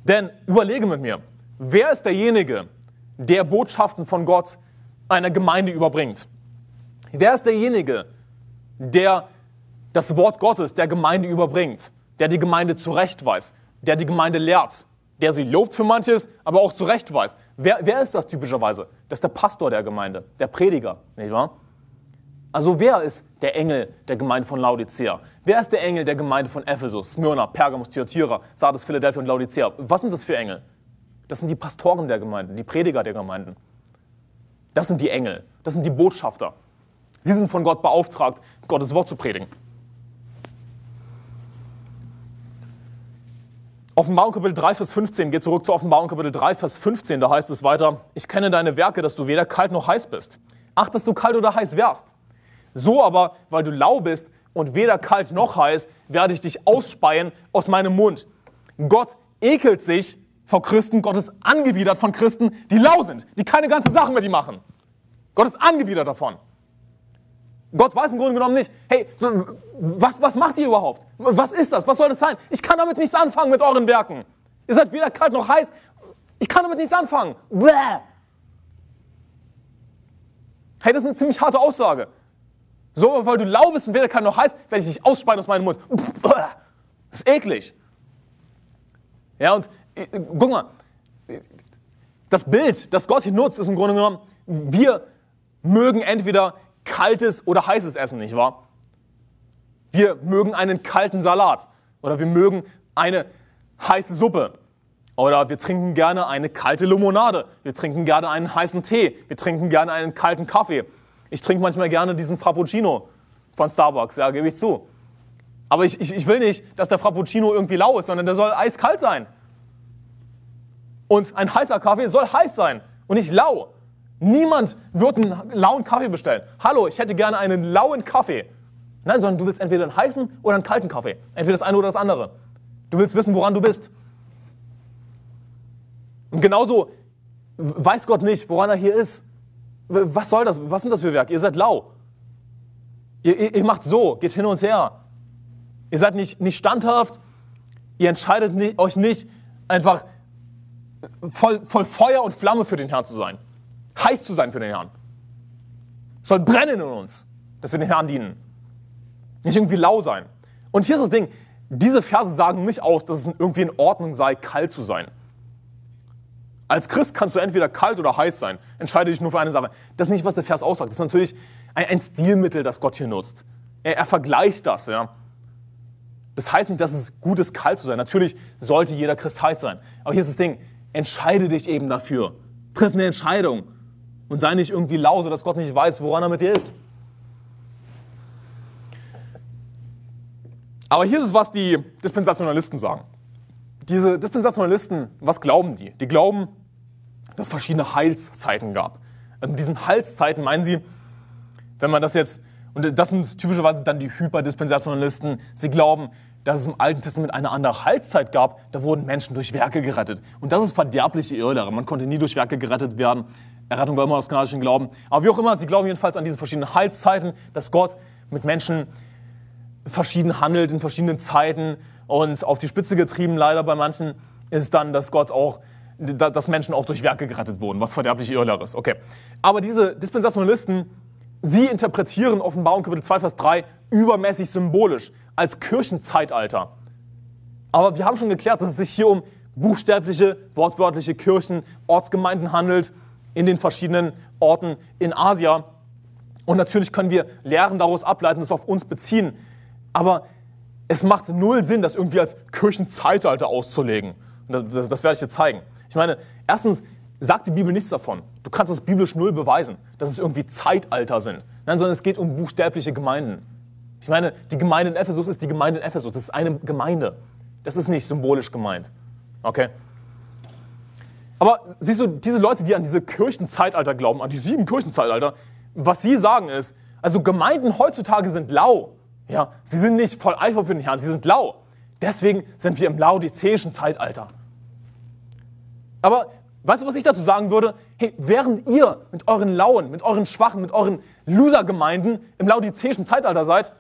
Denn überlege mit mir, wer ist derjenige, der Botschaften von Gott einer Gemeinde überbringt? Wer ist derjenige, der das Wort Gottes der Gemeinde überbringt? der die Gemeinde zurechtweist, der die Gemeinde lehrt, der sie lobt für manches, aber auch zurechtweist. Wer, wer ist das typischerweise? Das ist der Pastor der Gemeinde, der Prediger, nicht wahr? Also wer ist der Engel der Gemeinde von Laodicea? Wer ist der Engel der Gemeinde von Ephesus, Smyrna, Pergamos, Thyatira, Sardes, Philadelphia und Laodicea? Was sind das für Engel? Das sind die Pastoren der Gemeinden, die Prediger der Gemeinden. Das sind die Engel, das sind die Botschafter. Sie sind von Gott beauftragt, Gottes Wort zu predigen. Offenbarung Kapitel 3, Vers 15, geht zurück zu Offenbarung Kapitel 3, Vers 15, da heißt es weiter, ich kenne deine Werke, dass du weder kalt noch heiß bist. Ach, dass du kalt oder heiß wärst. So aber, weil du lau bist und weder kalt noch heiß, werde ich dich ausspeien aus meinem Mund. Gott ekelt sich vor Christen, Gott ist angewidert von Christen, die lau sind, die keine ganzen Sachen mit ihm machen. Gott ist angewidert davon. Gott weiß im Grunde genommen nicht, hey, was, was macht ihr überhaupt? Was ist das? Was soll das sein? Ich kann damit nichts anfangen mit euren Werken. Ihr seid weder kalt noch heiß. Ich kann damit nichts anfangen. Bläh. Hey, das ist eine ziemlich harte Aussage. So, weil du lau bist und weder kalt noch heiß, werde ich dich ausspeien aus meinem Mund. Das ist eklig. Ja, und äh, guck mal, das Bild, das Gott hier nutzt, ist im Grunde genommen, wir mögen entweder kaltes oder heißes Essen, nicht wahr? Wir mögen einen kalten Salat oder wir mögen eine heiße Suppe oder wir trinken gerne eine kalte Limonade, wir trinken gerne einen heißen Tee, wir trinken gerne einen kalten Kaffee. Ich trinke manchmal gerne diesen Frappuccino von Starbucks, ja, gebe ich zu. Aber ich, ich, ich will nicht, dass der Frappuccino irgendwie lau ist, sondern der soll eiskalt sein. Und ein heißer Kaffee soll heiß sein und nicht lau. Niemand wird einen lauen Kaffee bestellen. Hallo, ich hätte gerne einen lauen Kaffee. Nein, sondern du willst entweder einen heißen oder einen kalten Kaffee. Entweder das eine oder das andere. Du willst wissen, woran du bist. Und genauso weiß Gott nicht, woran er hier ist. Was soll das? Was sind das für Werke? Ihr seid lau. Ihr, ihr, ihr macht so, geht hin und her. Ihr seid nicht, nicht standhaft. Ihr entscheidet nicht, euch nicht, einfach voll, voll Feuer und Flamme für den Herrn zu sein heiß zu sein für den Herrn. Es soll brennen in uns, dass wir den Herrn dienen. Nicht irgendwie lau sein. Und hier ist das Ding, diese Verse sagen nicht aus, dass es irgendwie in Ordnung sei, kalt zu sein. Als Christ kannst du entweder kalt oder heiß sein. Entscheide dich nur für eine Sache. Das ist nicht, was der Vers aussagt. Das ist natürlich ein, ein Stilmittel, das Gott hier nutzt. Er, er vergleicht das. Ja. Das heißt nicht, dass es gut ist, kalt zu sein. Natürlich sollte jeder Christ heiß sein. Aber hier ist das Ding, entscheide dich eben dafür. Triff eine Entscheidung. Und sei nicht irgendwie lau, dass Gott nicht weiß, woran er mit dir ist. Aber hier ist es, was die Dispensationalisten sagen. Diese Dispensationalisten, was glauben die? Die glauben, dass es verschiedene Heilszeiten gab. In diesen Heilszeiten meinen sie, wenn man das jetzt, und das sind typischerweise dann die Hyperdispensationalisten, sie glauben, dass es im Alten Testament eine andere Heilszeit gab, da wurden Menschen durch Werke gerettet. Und das ist verderbliche Irrlehre. Man konnte nie durch Werke gerettet werden. Errettung war immer aus kanadischen Glauben. Aber wie auch immer, sie glauben jedenfalls an diese verschiedenen Heilszeiten, dass Gott mit Menschen verschieden handelt in verschiedenen Zeiten. Und auf die Spitze getrieben, leider bei manchen, ist dann, dass Gott auch dass Menschen auch durch Werke gerettet wurden, was verderblich Irrlehre ist. Okay. Aber diese Dispensationalisten, sie interpretieren Offenbarung Kapitel 2, Vers 3 übermäßig symbolisch als Kirchenzeitalter. Aber wir haben schon geklärt, dass es sich hier um buchstäbliche, wortwörtliche Kirchen, Ortsgemeinden handelt in den verschiedenen Orten in Asia. Und natürlich können wir Lehren daraus ableiten, das auf uns beziehen. Aber es macht null Sinn, das irgendwie als Kirchenzeitalter auszulegen. Das, das, das, werde ich dir zeigen. Ich meine, erstens sagt die Bibel nichts davon. Du kannst das biblisch null beweisen, dass es irgendwie Zeitalter sind. Nein, sondern es geht um buchstäbliche Gemeinden. Ich meine, die Gemeinde in Ephesus ist die Gemeinde in Ephesus. Das ist eine Gemeinde. Das ist nicht symbolisch gemeint. Okay? Aber siehst du, diese Leute, die an diese Kirchenzeitalter glauben, an die sieben Kirchenzeitalter, was sie sagen ist, also Gemeinden heutzutage sind lau. Ja, sie sind nicht voll Eifer für den Herrn, sie sind lau. Deswegen sind wir im laodizäischen Zeitalter. Aber weißt du, was ich dazu sagen würde? Hey, während ihr mit euren lauen, mit euren schwachen, mit euren Loser-Gemeinden im laodizäischen Zeitalter seid,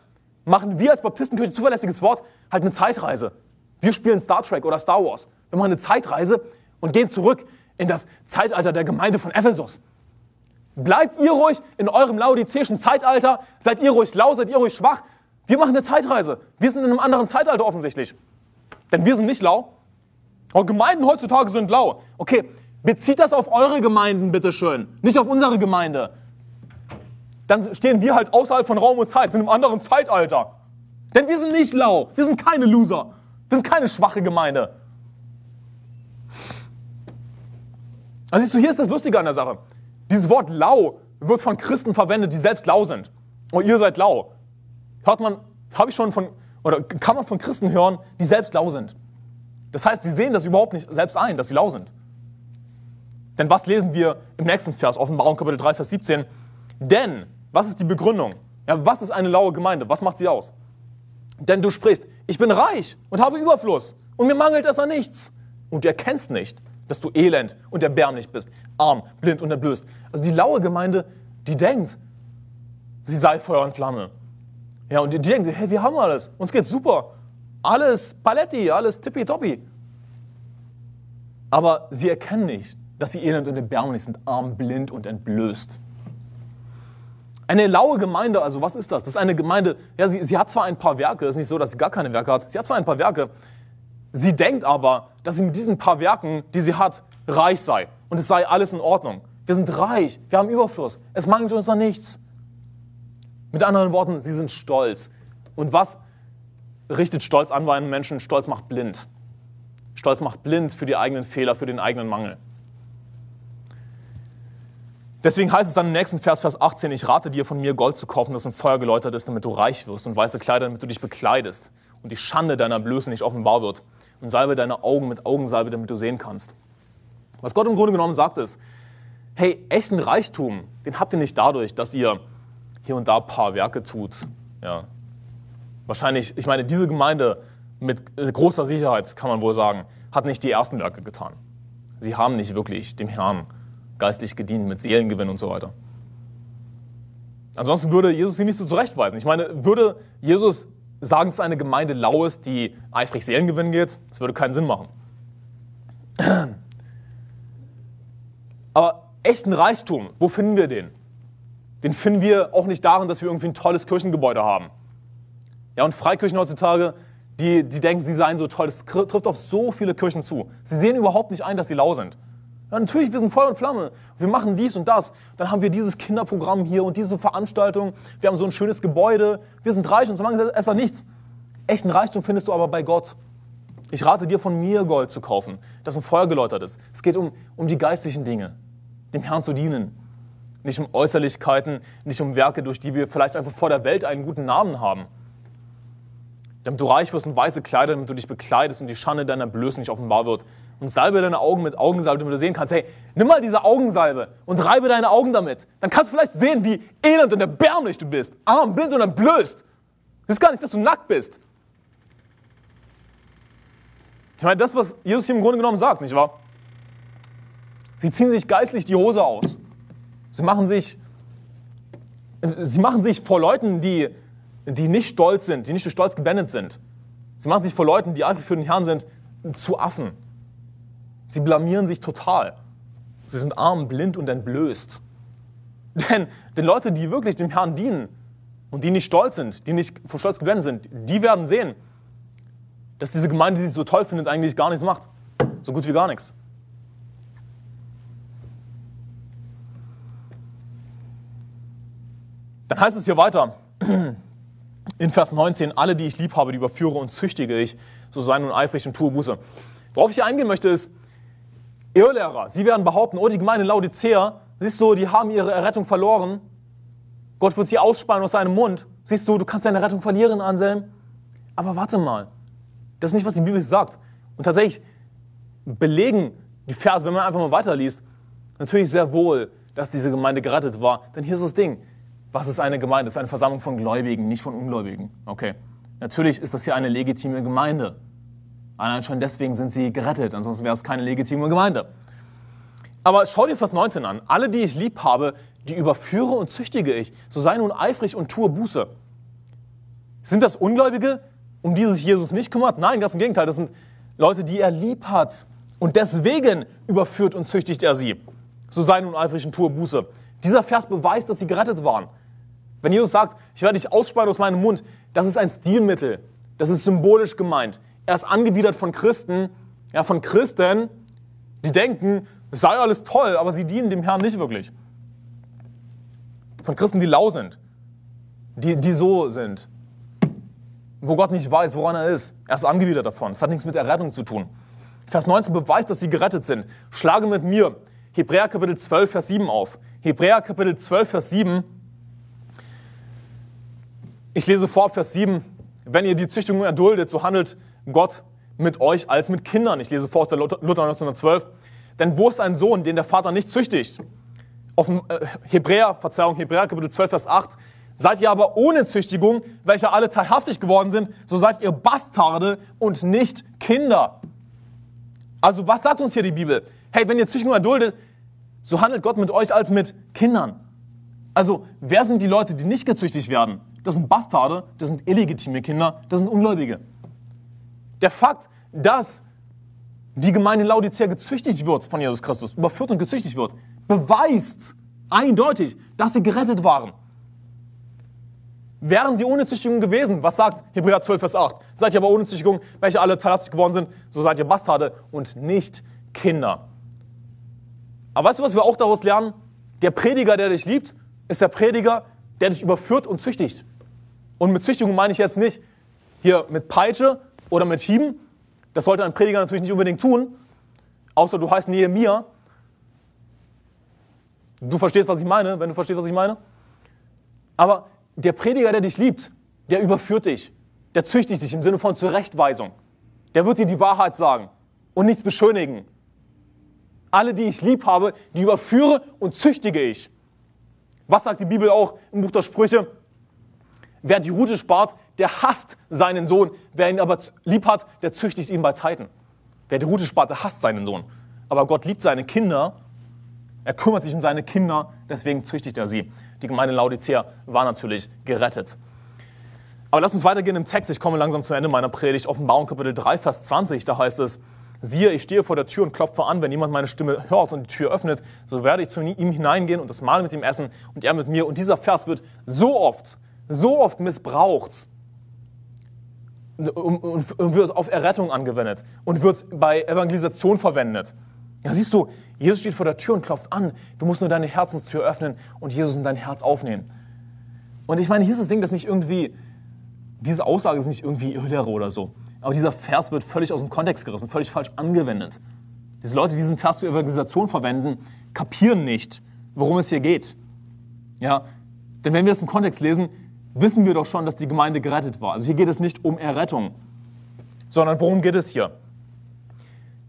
machen wir als Baptistenkirche, zuverlässiges Wort, halt eine Zeitreise. Wir spielen Star Trek oder Star Wars. Wir machen eine Zeitreise und gehen zurück in das Zeitalter der Gemeinde von Ephesus. Bleibt ihr ruhig in eurem laodizäischen Zeitalter, seid ihr ruhig lau, seid ihr ruhig schwach. Wir machen eine Zeitreise. Wir sind in einem anderen Zeitalter offensichtlich. Denn wir sind nicht lau. Aber Gemeinden heutzutage sind lau. Okay, bezieht das auf eure Gemeinden, bitteschön. Nicht auf unsere Gemeinde. Dann stehen wir halt außerhalb von Raum und Zeit, sind im anderen Zeitalter. Denn wir sind nicht lau. Wir sind keine Loser. Wir sind keine schwache Gemeinde. Also siehst du, hier ist das Lustige an der Sache. Dieses Wort lau wird von Christen verwendet, die selbst lau sind. Und oh, ihr seid lau. Hört man, habe ich schon von, oder kann man von Christen hören, die selbst lau sind. Das heißt, sie sehen das überhaupt nicht selbst ein, dass sie lau sind. Denn was lesen wir im nächsten Vers, Offenbarung Kapitel 3, Vers 17? Denn, was ist die Begründung? Ja, was ist eine laue Gemeinde? Was macht sie aus? Denn du sprichst, ich bin reich und habe Überfluss und mir mangelt es an nichts. Und du erkennst nicht, dass du elend und erbärmlich bist, arm, blind und entblößt. Also die laue Gemeinde, die denkt, sie sei Feuer und Flamme. Ja, und die, die denken, hey, wir haben alles, uns geht's super. Alles Paletti, alles tippitoppi. Aber sie erkennen nicht, dass sie elend und erbärmlich sind, arm, blind und entblößt. Eine laue Gemeinde, also was ist das? Das ist eine Gemeinde, ja, sie, sie hat zwar ein paar Werke, es ist nicht so, dass sie gar keine Werke hat, sie hat zwar ein paar Werke, sie denkt aber, dass sie mit diesen paar Werken, die sie hat, reich sei und es sei alles in Ordnung. Wir sind reich, wir haben Überfluss, es mangelt uns an nichts. Mit anderen Worten, sie sind stolz. Und was richtet Stolz an bei einem Menschen? Stolz macht blind. Stolz macht blind für die eigenen Fehler, für den eigenen Mangel. Deswegen heißt es dann im nächsten Vers, Vers 18, ich rate dir von mir Gold zu kaufen, das im Feuer geläutert ist, damit du reich wirst und weiße Kleider, damit du dich bekleidest und die Schande deiner Blöße nicht offenbar wird und salbe deine Augen mit Augensalbe, damit du sehen kannst. Was Gott im Grunde genommen sagt ist, hey, echten Reichtum, den habt ihr nicht dadurch, dass ihr hier und da ein paar Werke tut. Ja. Wahrscheinlich, ich meine, diese Gemeinde mit großer Sicherheit, kann man wohl sagen, hat nicht die ersten Werke getan. Sie haben nicht wirklich dem Herrn geistlich gedient mit Seelengewinn und so weiter. Ansonsten würde Jesus sie nicht so zurechtweisen. Ich meine, würde Jesus sagen, dass eine Gemeinde lau ist, die eifrig Seelengewinn geht, das würde keinen Sinn machen. Aber echten Reichtum, wo finden wir den? Den finden wir auch nicht darin, dass wir irgendwie ein tolles Kirchengebäude haben. Ja, und Freikirchen heutzutage, die, die denken, sie seien so toll. Das trifft auf so viele Kirchen zu. Sie sehen überhaupt nicht ein, dass sie lau sind. Ja, natürlich, wir sind Feuer und Flamme. Wir machen dies und das. Dann haben wir dieses Kinderprogramm hier und diese Veranstaltung. Wir haben so ein schönes Gebäude. Wir sind reich und so lange ist da nichts. Echten Reichtum findest du aber bei Gott. Ich rate dir, von mir Gold zu kaufen, das im Feuer geläutert ist. Es geht um, um die geistlichen Dinge, dem Herrn zu dienen. Nicht um Äußerlichkeiten, nicht um Werke, durch die wir vielleicht einfach vor der Welt einen guten Namen haben. Damit du reich wirst und weiße Kleider, damit du dich bekleidest und die Schande deiner Blöße nicht offenbar wird. Und salbe deine Augen mit Augensalbe, damit du sehen kannst, hey, nimm mal diese Augensalbe und reibe deine Augen damit. Dann kannst du vielleicht sehen, wie elend und erbärmlich du bist. Arm, blind und entblößt. Das ist gar nicht, dass du nackt bist. Ich meine, das, was Jesus hier im Grunde genommen sagt, nicht wahr? Sie ziehen sich geistlich die Hose aus. Sie machen sich, sie machen sich vor Leuten, die, die nicht stolz sind, die nicht durch Stolz gebändet sind. Sie machen sich vor Leuten, die einfach für den Herrn sind, zu Affen. Sie blamieren sich total. Sie sind arm, blind und entblößt. Denn die Leute, die wirklich dem Herrn dienen und die nicht stolz sind, die nicht vor Stolz geblendet sind, die werden sehen, dass diese Gemeinde, die sich so toll findet, eigentlich gar nichts macht. So gut wie gar nichts. Dann heißt es hier weiter, in Vers 19, alle, die ich lieb habe, die überführe und züchtige ich, so sei nun eifrig und tue Buße. Worauf ich hier eingehen möchte, ist, Irrlehrer, sie werden behaupten, oh, die Gemeinde Laodicea, siehst du, die haben ihre Errettung verloren. Gott wird sie ausspeien aus seinem Mund. Siehst du, du kannst deine Rettung verlieren, Anselm. Aber warte mal, das ist nicht, was die Bibel sagt. Und tatsächlich belegen die Verse, wenn man einfach mal weiterliest, natürlich sehr wohl, dass diese Gemeinde gerettet war. Denn hier ist das Ding. Was ist eine Gemeinde? Das ist eine Versammlung von Gläubigen, nicht von Ungläubigen. Okay. Natürlich ist das hier eine legitime Gemeinde. Allein schon deswegen sind sie gerettet, ansonsten wäre es keine legitime Gemeinde. Aber schau dir Vers 19 an. Alle, die ich lieb habe, die überführe und züchtige ich. So sei nun eifrig und tue Buße. Sind das Ungläubige, um die sich Jesus nicht kümmert? Nein, ganz im Gegenteil. Das sind Leute, die er lieb hat. Und deswegen überführt und züchtigt er sie. So sei nun eifrig und tue Buße. Dieser Vers beweist, dass sie gerettet waren. Wenn Jesus sagt, ich werde dich ausspeien aus meinem Mund, das ist ein Stilmittel. Das ist symbolisch gemeint. Er ist angewidert von Christen, ja, von Christen, die denken, es sei alles toll, aber sie dienen dem Herrn nicht wirklich. Von Christen, die lau sind, die, die so sind, wo Gott nicht weiß, woran er ist. Er ist angewidert davon. Es hat nichts mit Errettung zu tun. Vers 19 beweist, dass sie gerettet sind. Schlage mit mir Hebräer Kapitel 12, Vers 7 auf. Hebräer Kapitel 12, Vers 7. Ich lese vor Vers 7. Wenn ihr die Züchtigung erduldet, so handelt Gott mit euch als mit Kindern. Ich lese vor aus der Luther 1912. Denn wo ist ein Sohn, den der Vater nicht züchtigt? Auf dem äh, Hebräer, Verzeihung, Hebräer Kapitel 12, Vers 8. Seid ihr aber ohne Züchtigung, welche alle teilhaftig geworden sind, so seid ihr Bastarde und nicht Kinder. Also was sagt uns hier die Bibel? Hey, wenn ihr Züchtigung erduldet, so handelt Gott mit euch als mit Kindern. Also wer sind die Leute, die nicht gezüchtigt werden? Das sind Bastarde, das sind illegitime Kinder, das sind Ungläubige. Der Fakt, dass die Gemeinde Laodicea gezüchtigt wird von Jesus Christus, überführt und gezüchtigt wird, beweist eindeutig, dass sie gerettet waren. Wären sie ohne Züchtigung gewesen, was sagt Hebräer 12, Vers 8? Seid ihr aber ohne Züchtigung, welche alle teilhaftig geworden sind, so seid ihr Bastarde und nicht Kinder. Aber weißt du, was wir auch daraus lernen? Der Prediger, der dich liebt, ist der Prediger, der dich überführt und züchtigt. Und mit Züchtigung meine ich jetzt nicht hier mit Peitsche oder mit Schieben. Das sollte ein Prediger natürlich nicht unbedingt tun, außer du heißt Nehemiah. Du verstehst, was ich meine, wenn du verstehst, was ich meine. Aber der Prediger, der dich liebt, der überführt dich, der züchtigt dich im Sinne von Zurechtweisung. Der wird dir die Wahrheit sagen und nichts beschönigen. Alle, die ich lieb habe, die überführe und züchtige ich. Was sagt die Bibel auch im Buch der Sprüche? Wer die Rute spart, der hasst seinen Sohn. Wer ihn aber lieb hat, der züchtigt ihn bei Zeiten. Wer die Rute spart, der hasst seinen Sohn. Aber Gott liebt seine Kinder. Er kümmert sich um seine Kinder, deswegen züchtigt er sie. Die Gemeinde Laodicea war natürlich gerettet. Aber lass uns weitergehen im Text. Ich komme langsam zum Ende meiner Predigt. Offenbarung Kapitel 3, Vers 20, da heißt es, siehe, ich stehe vor der Tür und klopfe an. Wenn jemand meine Stimme hört und die Tür öffnet, so werde ich zu ihm hineingehen und das Mahl mit ihm essen und er mit mir. Und dieser Vers wird so oft so oft missbraucht und wird auf Errettung angewendet und wird bei Evangelisation verwendet. Ja, siehst du, Jesus steht vor der Tür und klopft an. Du musst nur deine Herzenstür öffnen und Jesus in dein Herz aufnehmen. Und ich meine, hier ist das Ding, dass nicht irgendwie, diese Aussage ist nicht irgendwie Irrlehre oder so. Aber dieser Vers wird völlig aus dem Kontext gerissen, völlig falsch angewendet. Diese Leute, die diesen Vers zur Evangelisation verwenden, kapieren nicht, worum es hier geht. Ja, denn wenn wir das im Kontext lesen, wissen wir doch schon, dass die Gemeinde gerettet war. Also hier geht es nicht um Errettung, sondern worum geht es hier?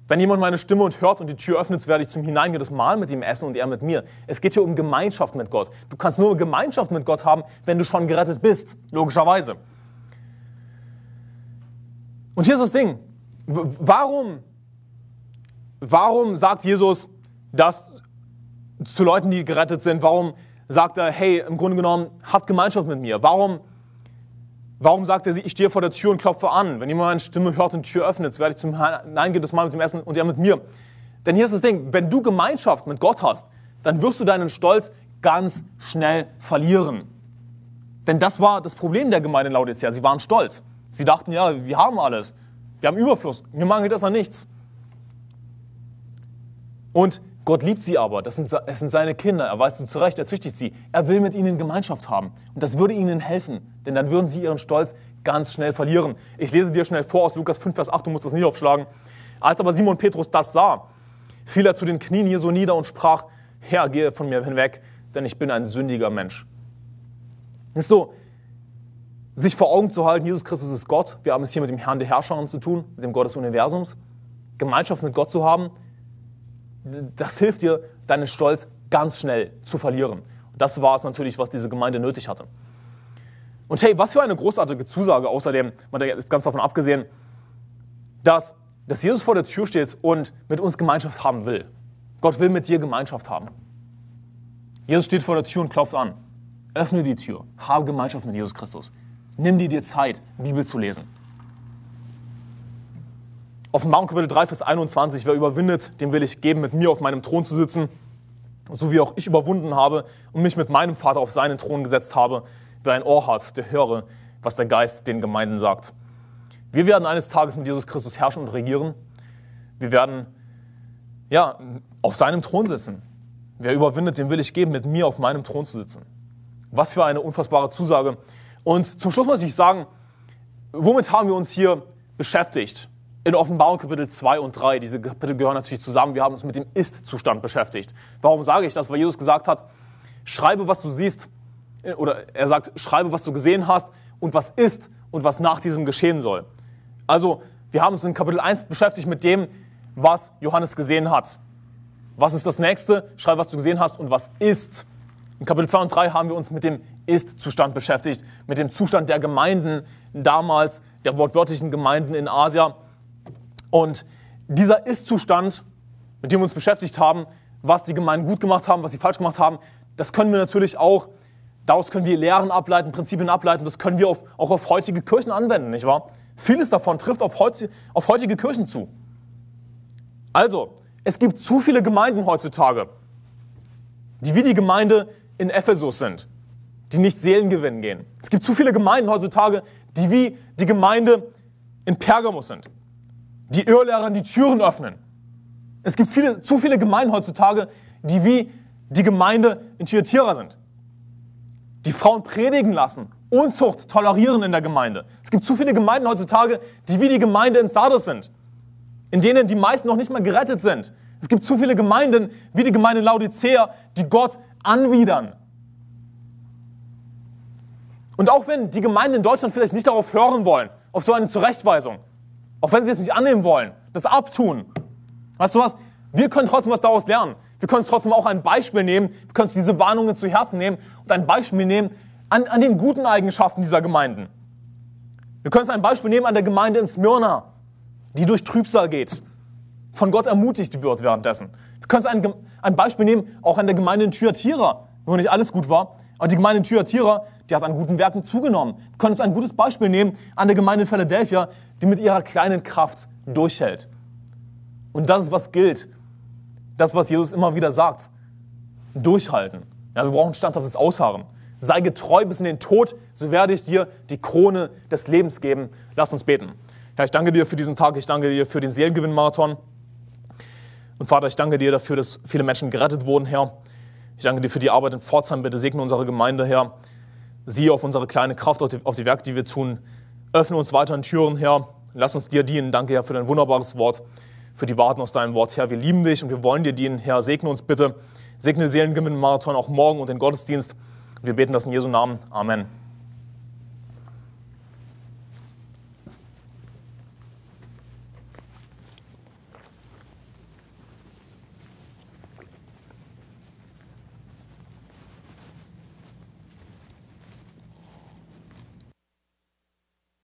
Wenn jemand meine Stimme und hört und die Tür öffnet, werde ich zum Hineingehen das Mahl mit ihm essen und er mit mir. Es geht hier um Gemeinschaft mit Gott. Du kannst nur Gemeinschaft mit Gott haben, wenn du schon gerettet bist, logischerweise. Und hier ist das Ding. Warum, warum sagt Jesus das zu Leuten, die gerettet sind? Warum sagt er, hey, im Grunde genommen, habt Gemeinschaft mit mir. Warum, warum sagt er, ich stehe vor der Tür und klopfe an? Wenn jemand meine Stimme hört und die Tür öffnet, werde ich zum hineingehen, das Mal mit dem Essen und er mit mir. Denn hier ist das Ding, wenn du Gemeinschaft mit Gott hast, dann wirst du deinen Stolz ganz schnell verlieren. Denn das war das Problem der Gemeinde in Laodicea. Sie waren stolz. Sie dachten, ja, wir haben alles. Wir haben Überfluss. Mir mangelt das an nichts. Und Gott liebt sie aber. Das sind, es sind seine Kinder. Er weiß zu Recht, er züchtigt sie. Er will mit ihnen Gemeinschaft haben. Und das würde ihnen helfen. Denn dann würden sie ihren Stolz ganz schnell verlieren. Ich lese dir schnell vor aus Lukas 5, Vers 8. Du musst das nie aufschlagen. Als aber Simon Petrus das sah, fiel er zu den Knien so nieder und sprach, Herr, gehe von mir hinweg, denn ich bin ein sündiger Mensch. Ist so, sich vor Augen zu halten, Jesus Christus ist Gott. Wir haben es hier mit dem Herrn der Herrscher zu tun, mit dem Gott des Universums. Gemeinschaft mit Gott zu haben, das hilft dir, deinen Stolz ganz schnell zu verlieren. Das war es natürlich, was diese Gemeinde nötig hatte. Und hey, was für eine großartige Zusage außerdem, man ist ganz davon abgesehen, dass, dass Jesus vor der Tür steht und mit uns Gemeinschaft haben will. Gott will mit dir Gemeinschaft haben. Jesus steht vor der Tür und klopft an. Öffne die Tür, habe Gemeinschaft mit Jesus Christus. Nimm dir dir Zeit, Bibel zu lesen. Offenbarung Kapitel 3, Vers 21, wer überwindet, dem will ich geben, mit mir auf meinem Thron zu sitzen, so wie auch ich überwunden habe und mich mit meinem Vater auf seinen Thron gesetzt habe. Wer ein Ohr hat, der höre, was der Geist den Gemeinden sagt. Wir werden eines Tages mit Jesus Christus herrschen und regieren. Wir werden ja, auf seinem Thron sitzen. Wer überwindet, dem will ich geben, mit mir auf meinem Thron zu sitzen. Was für eine unfassbare Zusage. Und zum Schluss muss ich sagen, womit haben wir uns hier beschäftigt? In Offenbarung Kapitel 2 und 3, diese Kapitel gehören natürlich zusammen, wir haben uns mit dem Ist-Zustand beschäftigt. Warum sage ich das? Weil Jesus gesagt hat, schreibe, was du siehst, äh, oder er sagt, schreibe, was du gesehen hast und was ist und was nach diesem geschehen soll. Also, wir haben uns in Kapitel 1 beschäftigt mit dem, was Johannes gesehen hat. Was ist das nächste? Schreibe, was du gesehen hast und was ist. In Kapitel 2 und 3 haben wir uns mit dem Ist-Zustand beschäftigt, mit dem Zustand der Gemeinden damals, der wortwörtlichen Gemeinden in Asia und dieser Ist-Zustand, mit dem wir uns beschäftigt haben, was die Gemeinden gut gemacht haben, was sie falsch gemacht haben, das können wir natürlich auch, daraus können wir Lehren ableiten, Prinzipien ableiten, das können wir auf, auch auf heutige Kirchen anwenden, nicht wahr? Vieles davon trifft auf, heut, auf heutige Kirchen zu. Also, es gibt zu viele Gemeinden heutzutage, die wie die Gemeinde in Ephesus sind, die nicht Seelengewinn gehen. Es gibt zu viele Gemeinden heutzutage, die wie die Gemeinde in Pergamos sind, die Irrlehrern die Türen öffnen. Es gibt viele, zu viele Gemeinden heutzutage, die wie die Gemeinde in Thyatira sind. Die Frauen predigen lassen, Unzucht tolerieren in der Gemeinde. Es gibt zu viele Gemeinden heutzutage, die wie die Gemeinde in Sardes sind, in denen die meisten noch nicht mal gerettet sind. Es gibt zu viele Gemeinden, wie die Gemeinde Laodicea, die Gott anwidern. Und auch wenn die Gemeinden in Deutschland vielleicht nicht darauf hören wollen, auf so eine Zurechtweisung, auch wenn sie es nicht annehmen wollen, das abtun. Weißt du was? Wir können trotzdem was daraus lernen. Wir können trotzdem auch ein Beispiel nehmen. Wir können diese Warnungen zu Herzen nehmen und ein Beispiel nehmen an, an den guten Eigenschaften dieser Gemeinden. Wir können ein Beispiel nehmen an der Gemeinde in Smyrna, die durch Trübsal geht, von Gott ermutigt wird währenddessen. Wir können ein, ein Beispiel nehmen auch an der Gemeinde in Thyatira, wo nicht alles gut war. Aber die Gemeinde in Thyatira, die hat an guten Werken zugenommen. Wir können uns ein gutes Beispiel nehmen an der Gemeinde in Philadelphia, die mit ihrer kleinen Kraft durchhält. Und das ist, was gilt. Das, was Jesus immer wieder sagt. Durchhalten. Ja, wir brauchen standhaftes Ausharren. Sei getreu bis in den Tod, so werde ich dir die Krone des Lebens geben. Lass uns beten. Herr, ich danke dir für diesen Tag. Ich danke dir für den Seelengewinn-Marathon. Und Vater, ich danke dir dafür, dass viele Menschen gerettet wurden, Herr. Ich danke dir für die Arbeit in Pforzheim. Bitte segne unsere Gemeinde, Herr. Siehe auf unsere kleine Kraft, auf die, auf die Werke, die wir tun. Öffne uns weiter Türen, Herr. Lass uns dir dienen. Danke, Herr, für dein wunderbares Wort, für die Warten aus deinem Wort. Herr, wir lieben dich und wir wollen dir dienen. Herr, segne uns bitte. Segne Seelengewinn-Marathon auch morgen und den Gottesdienst. Wir beten das in Jesu Namen. Amen.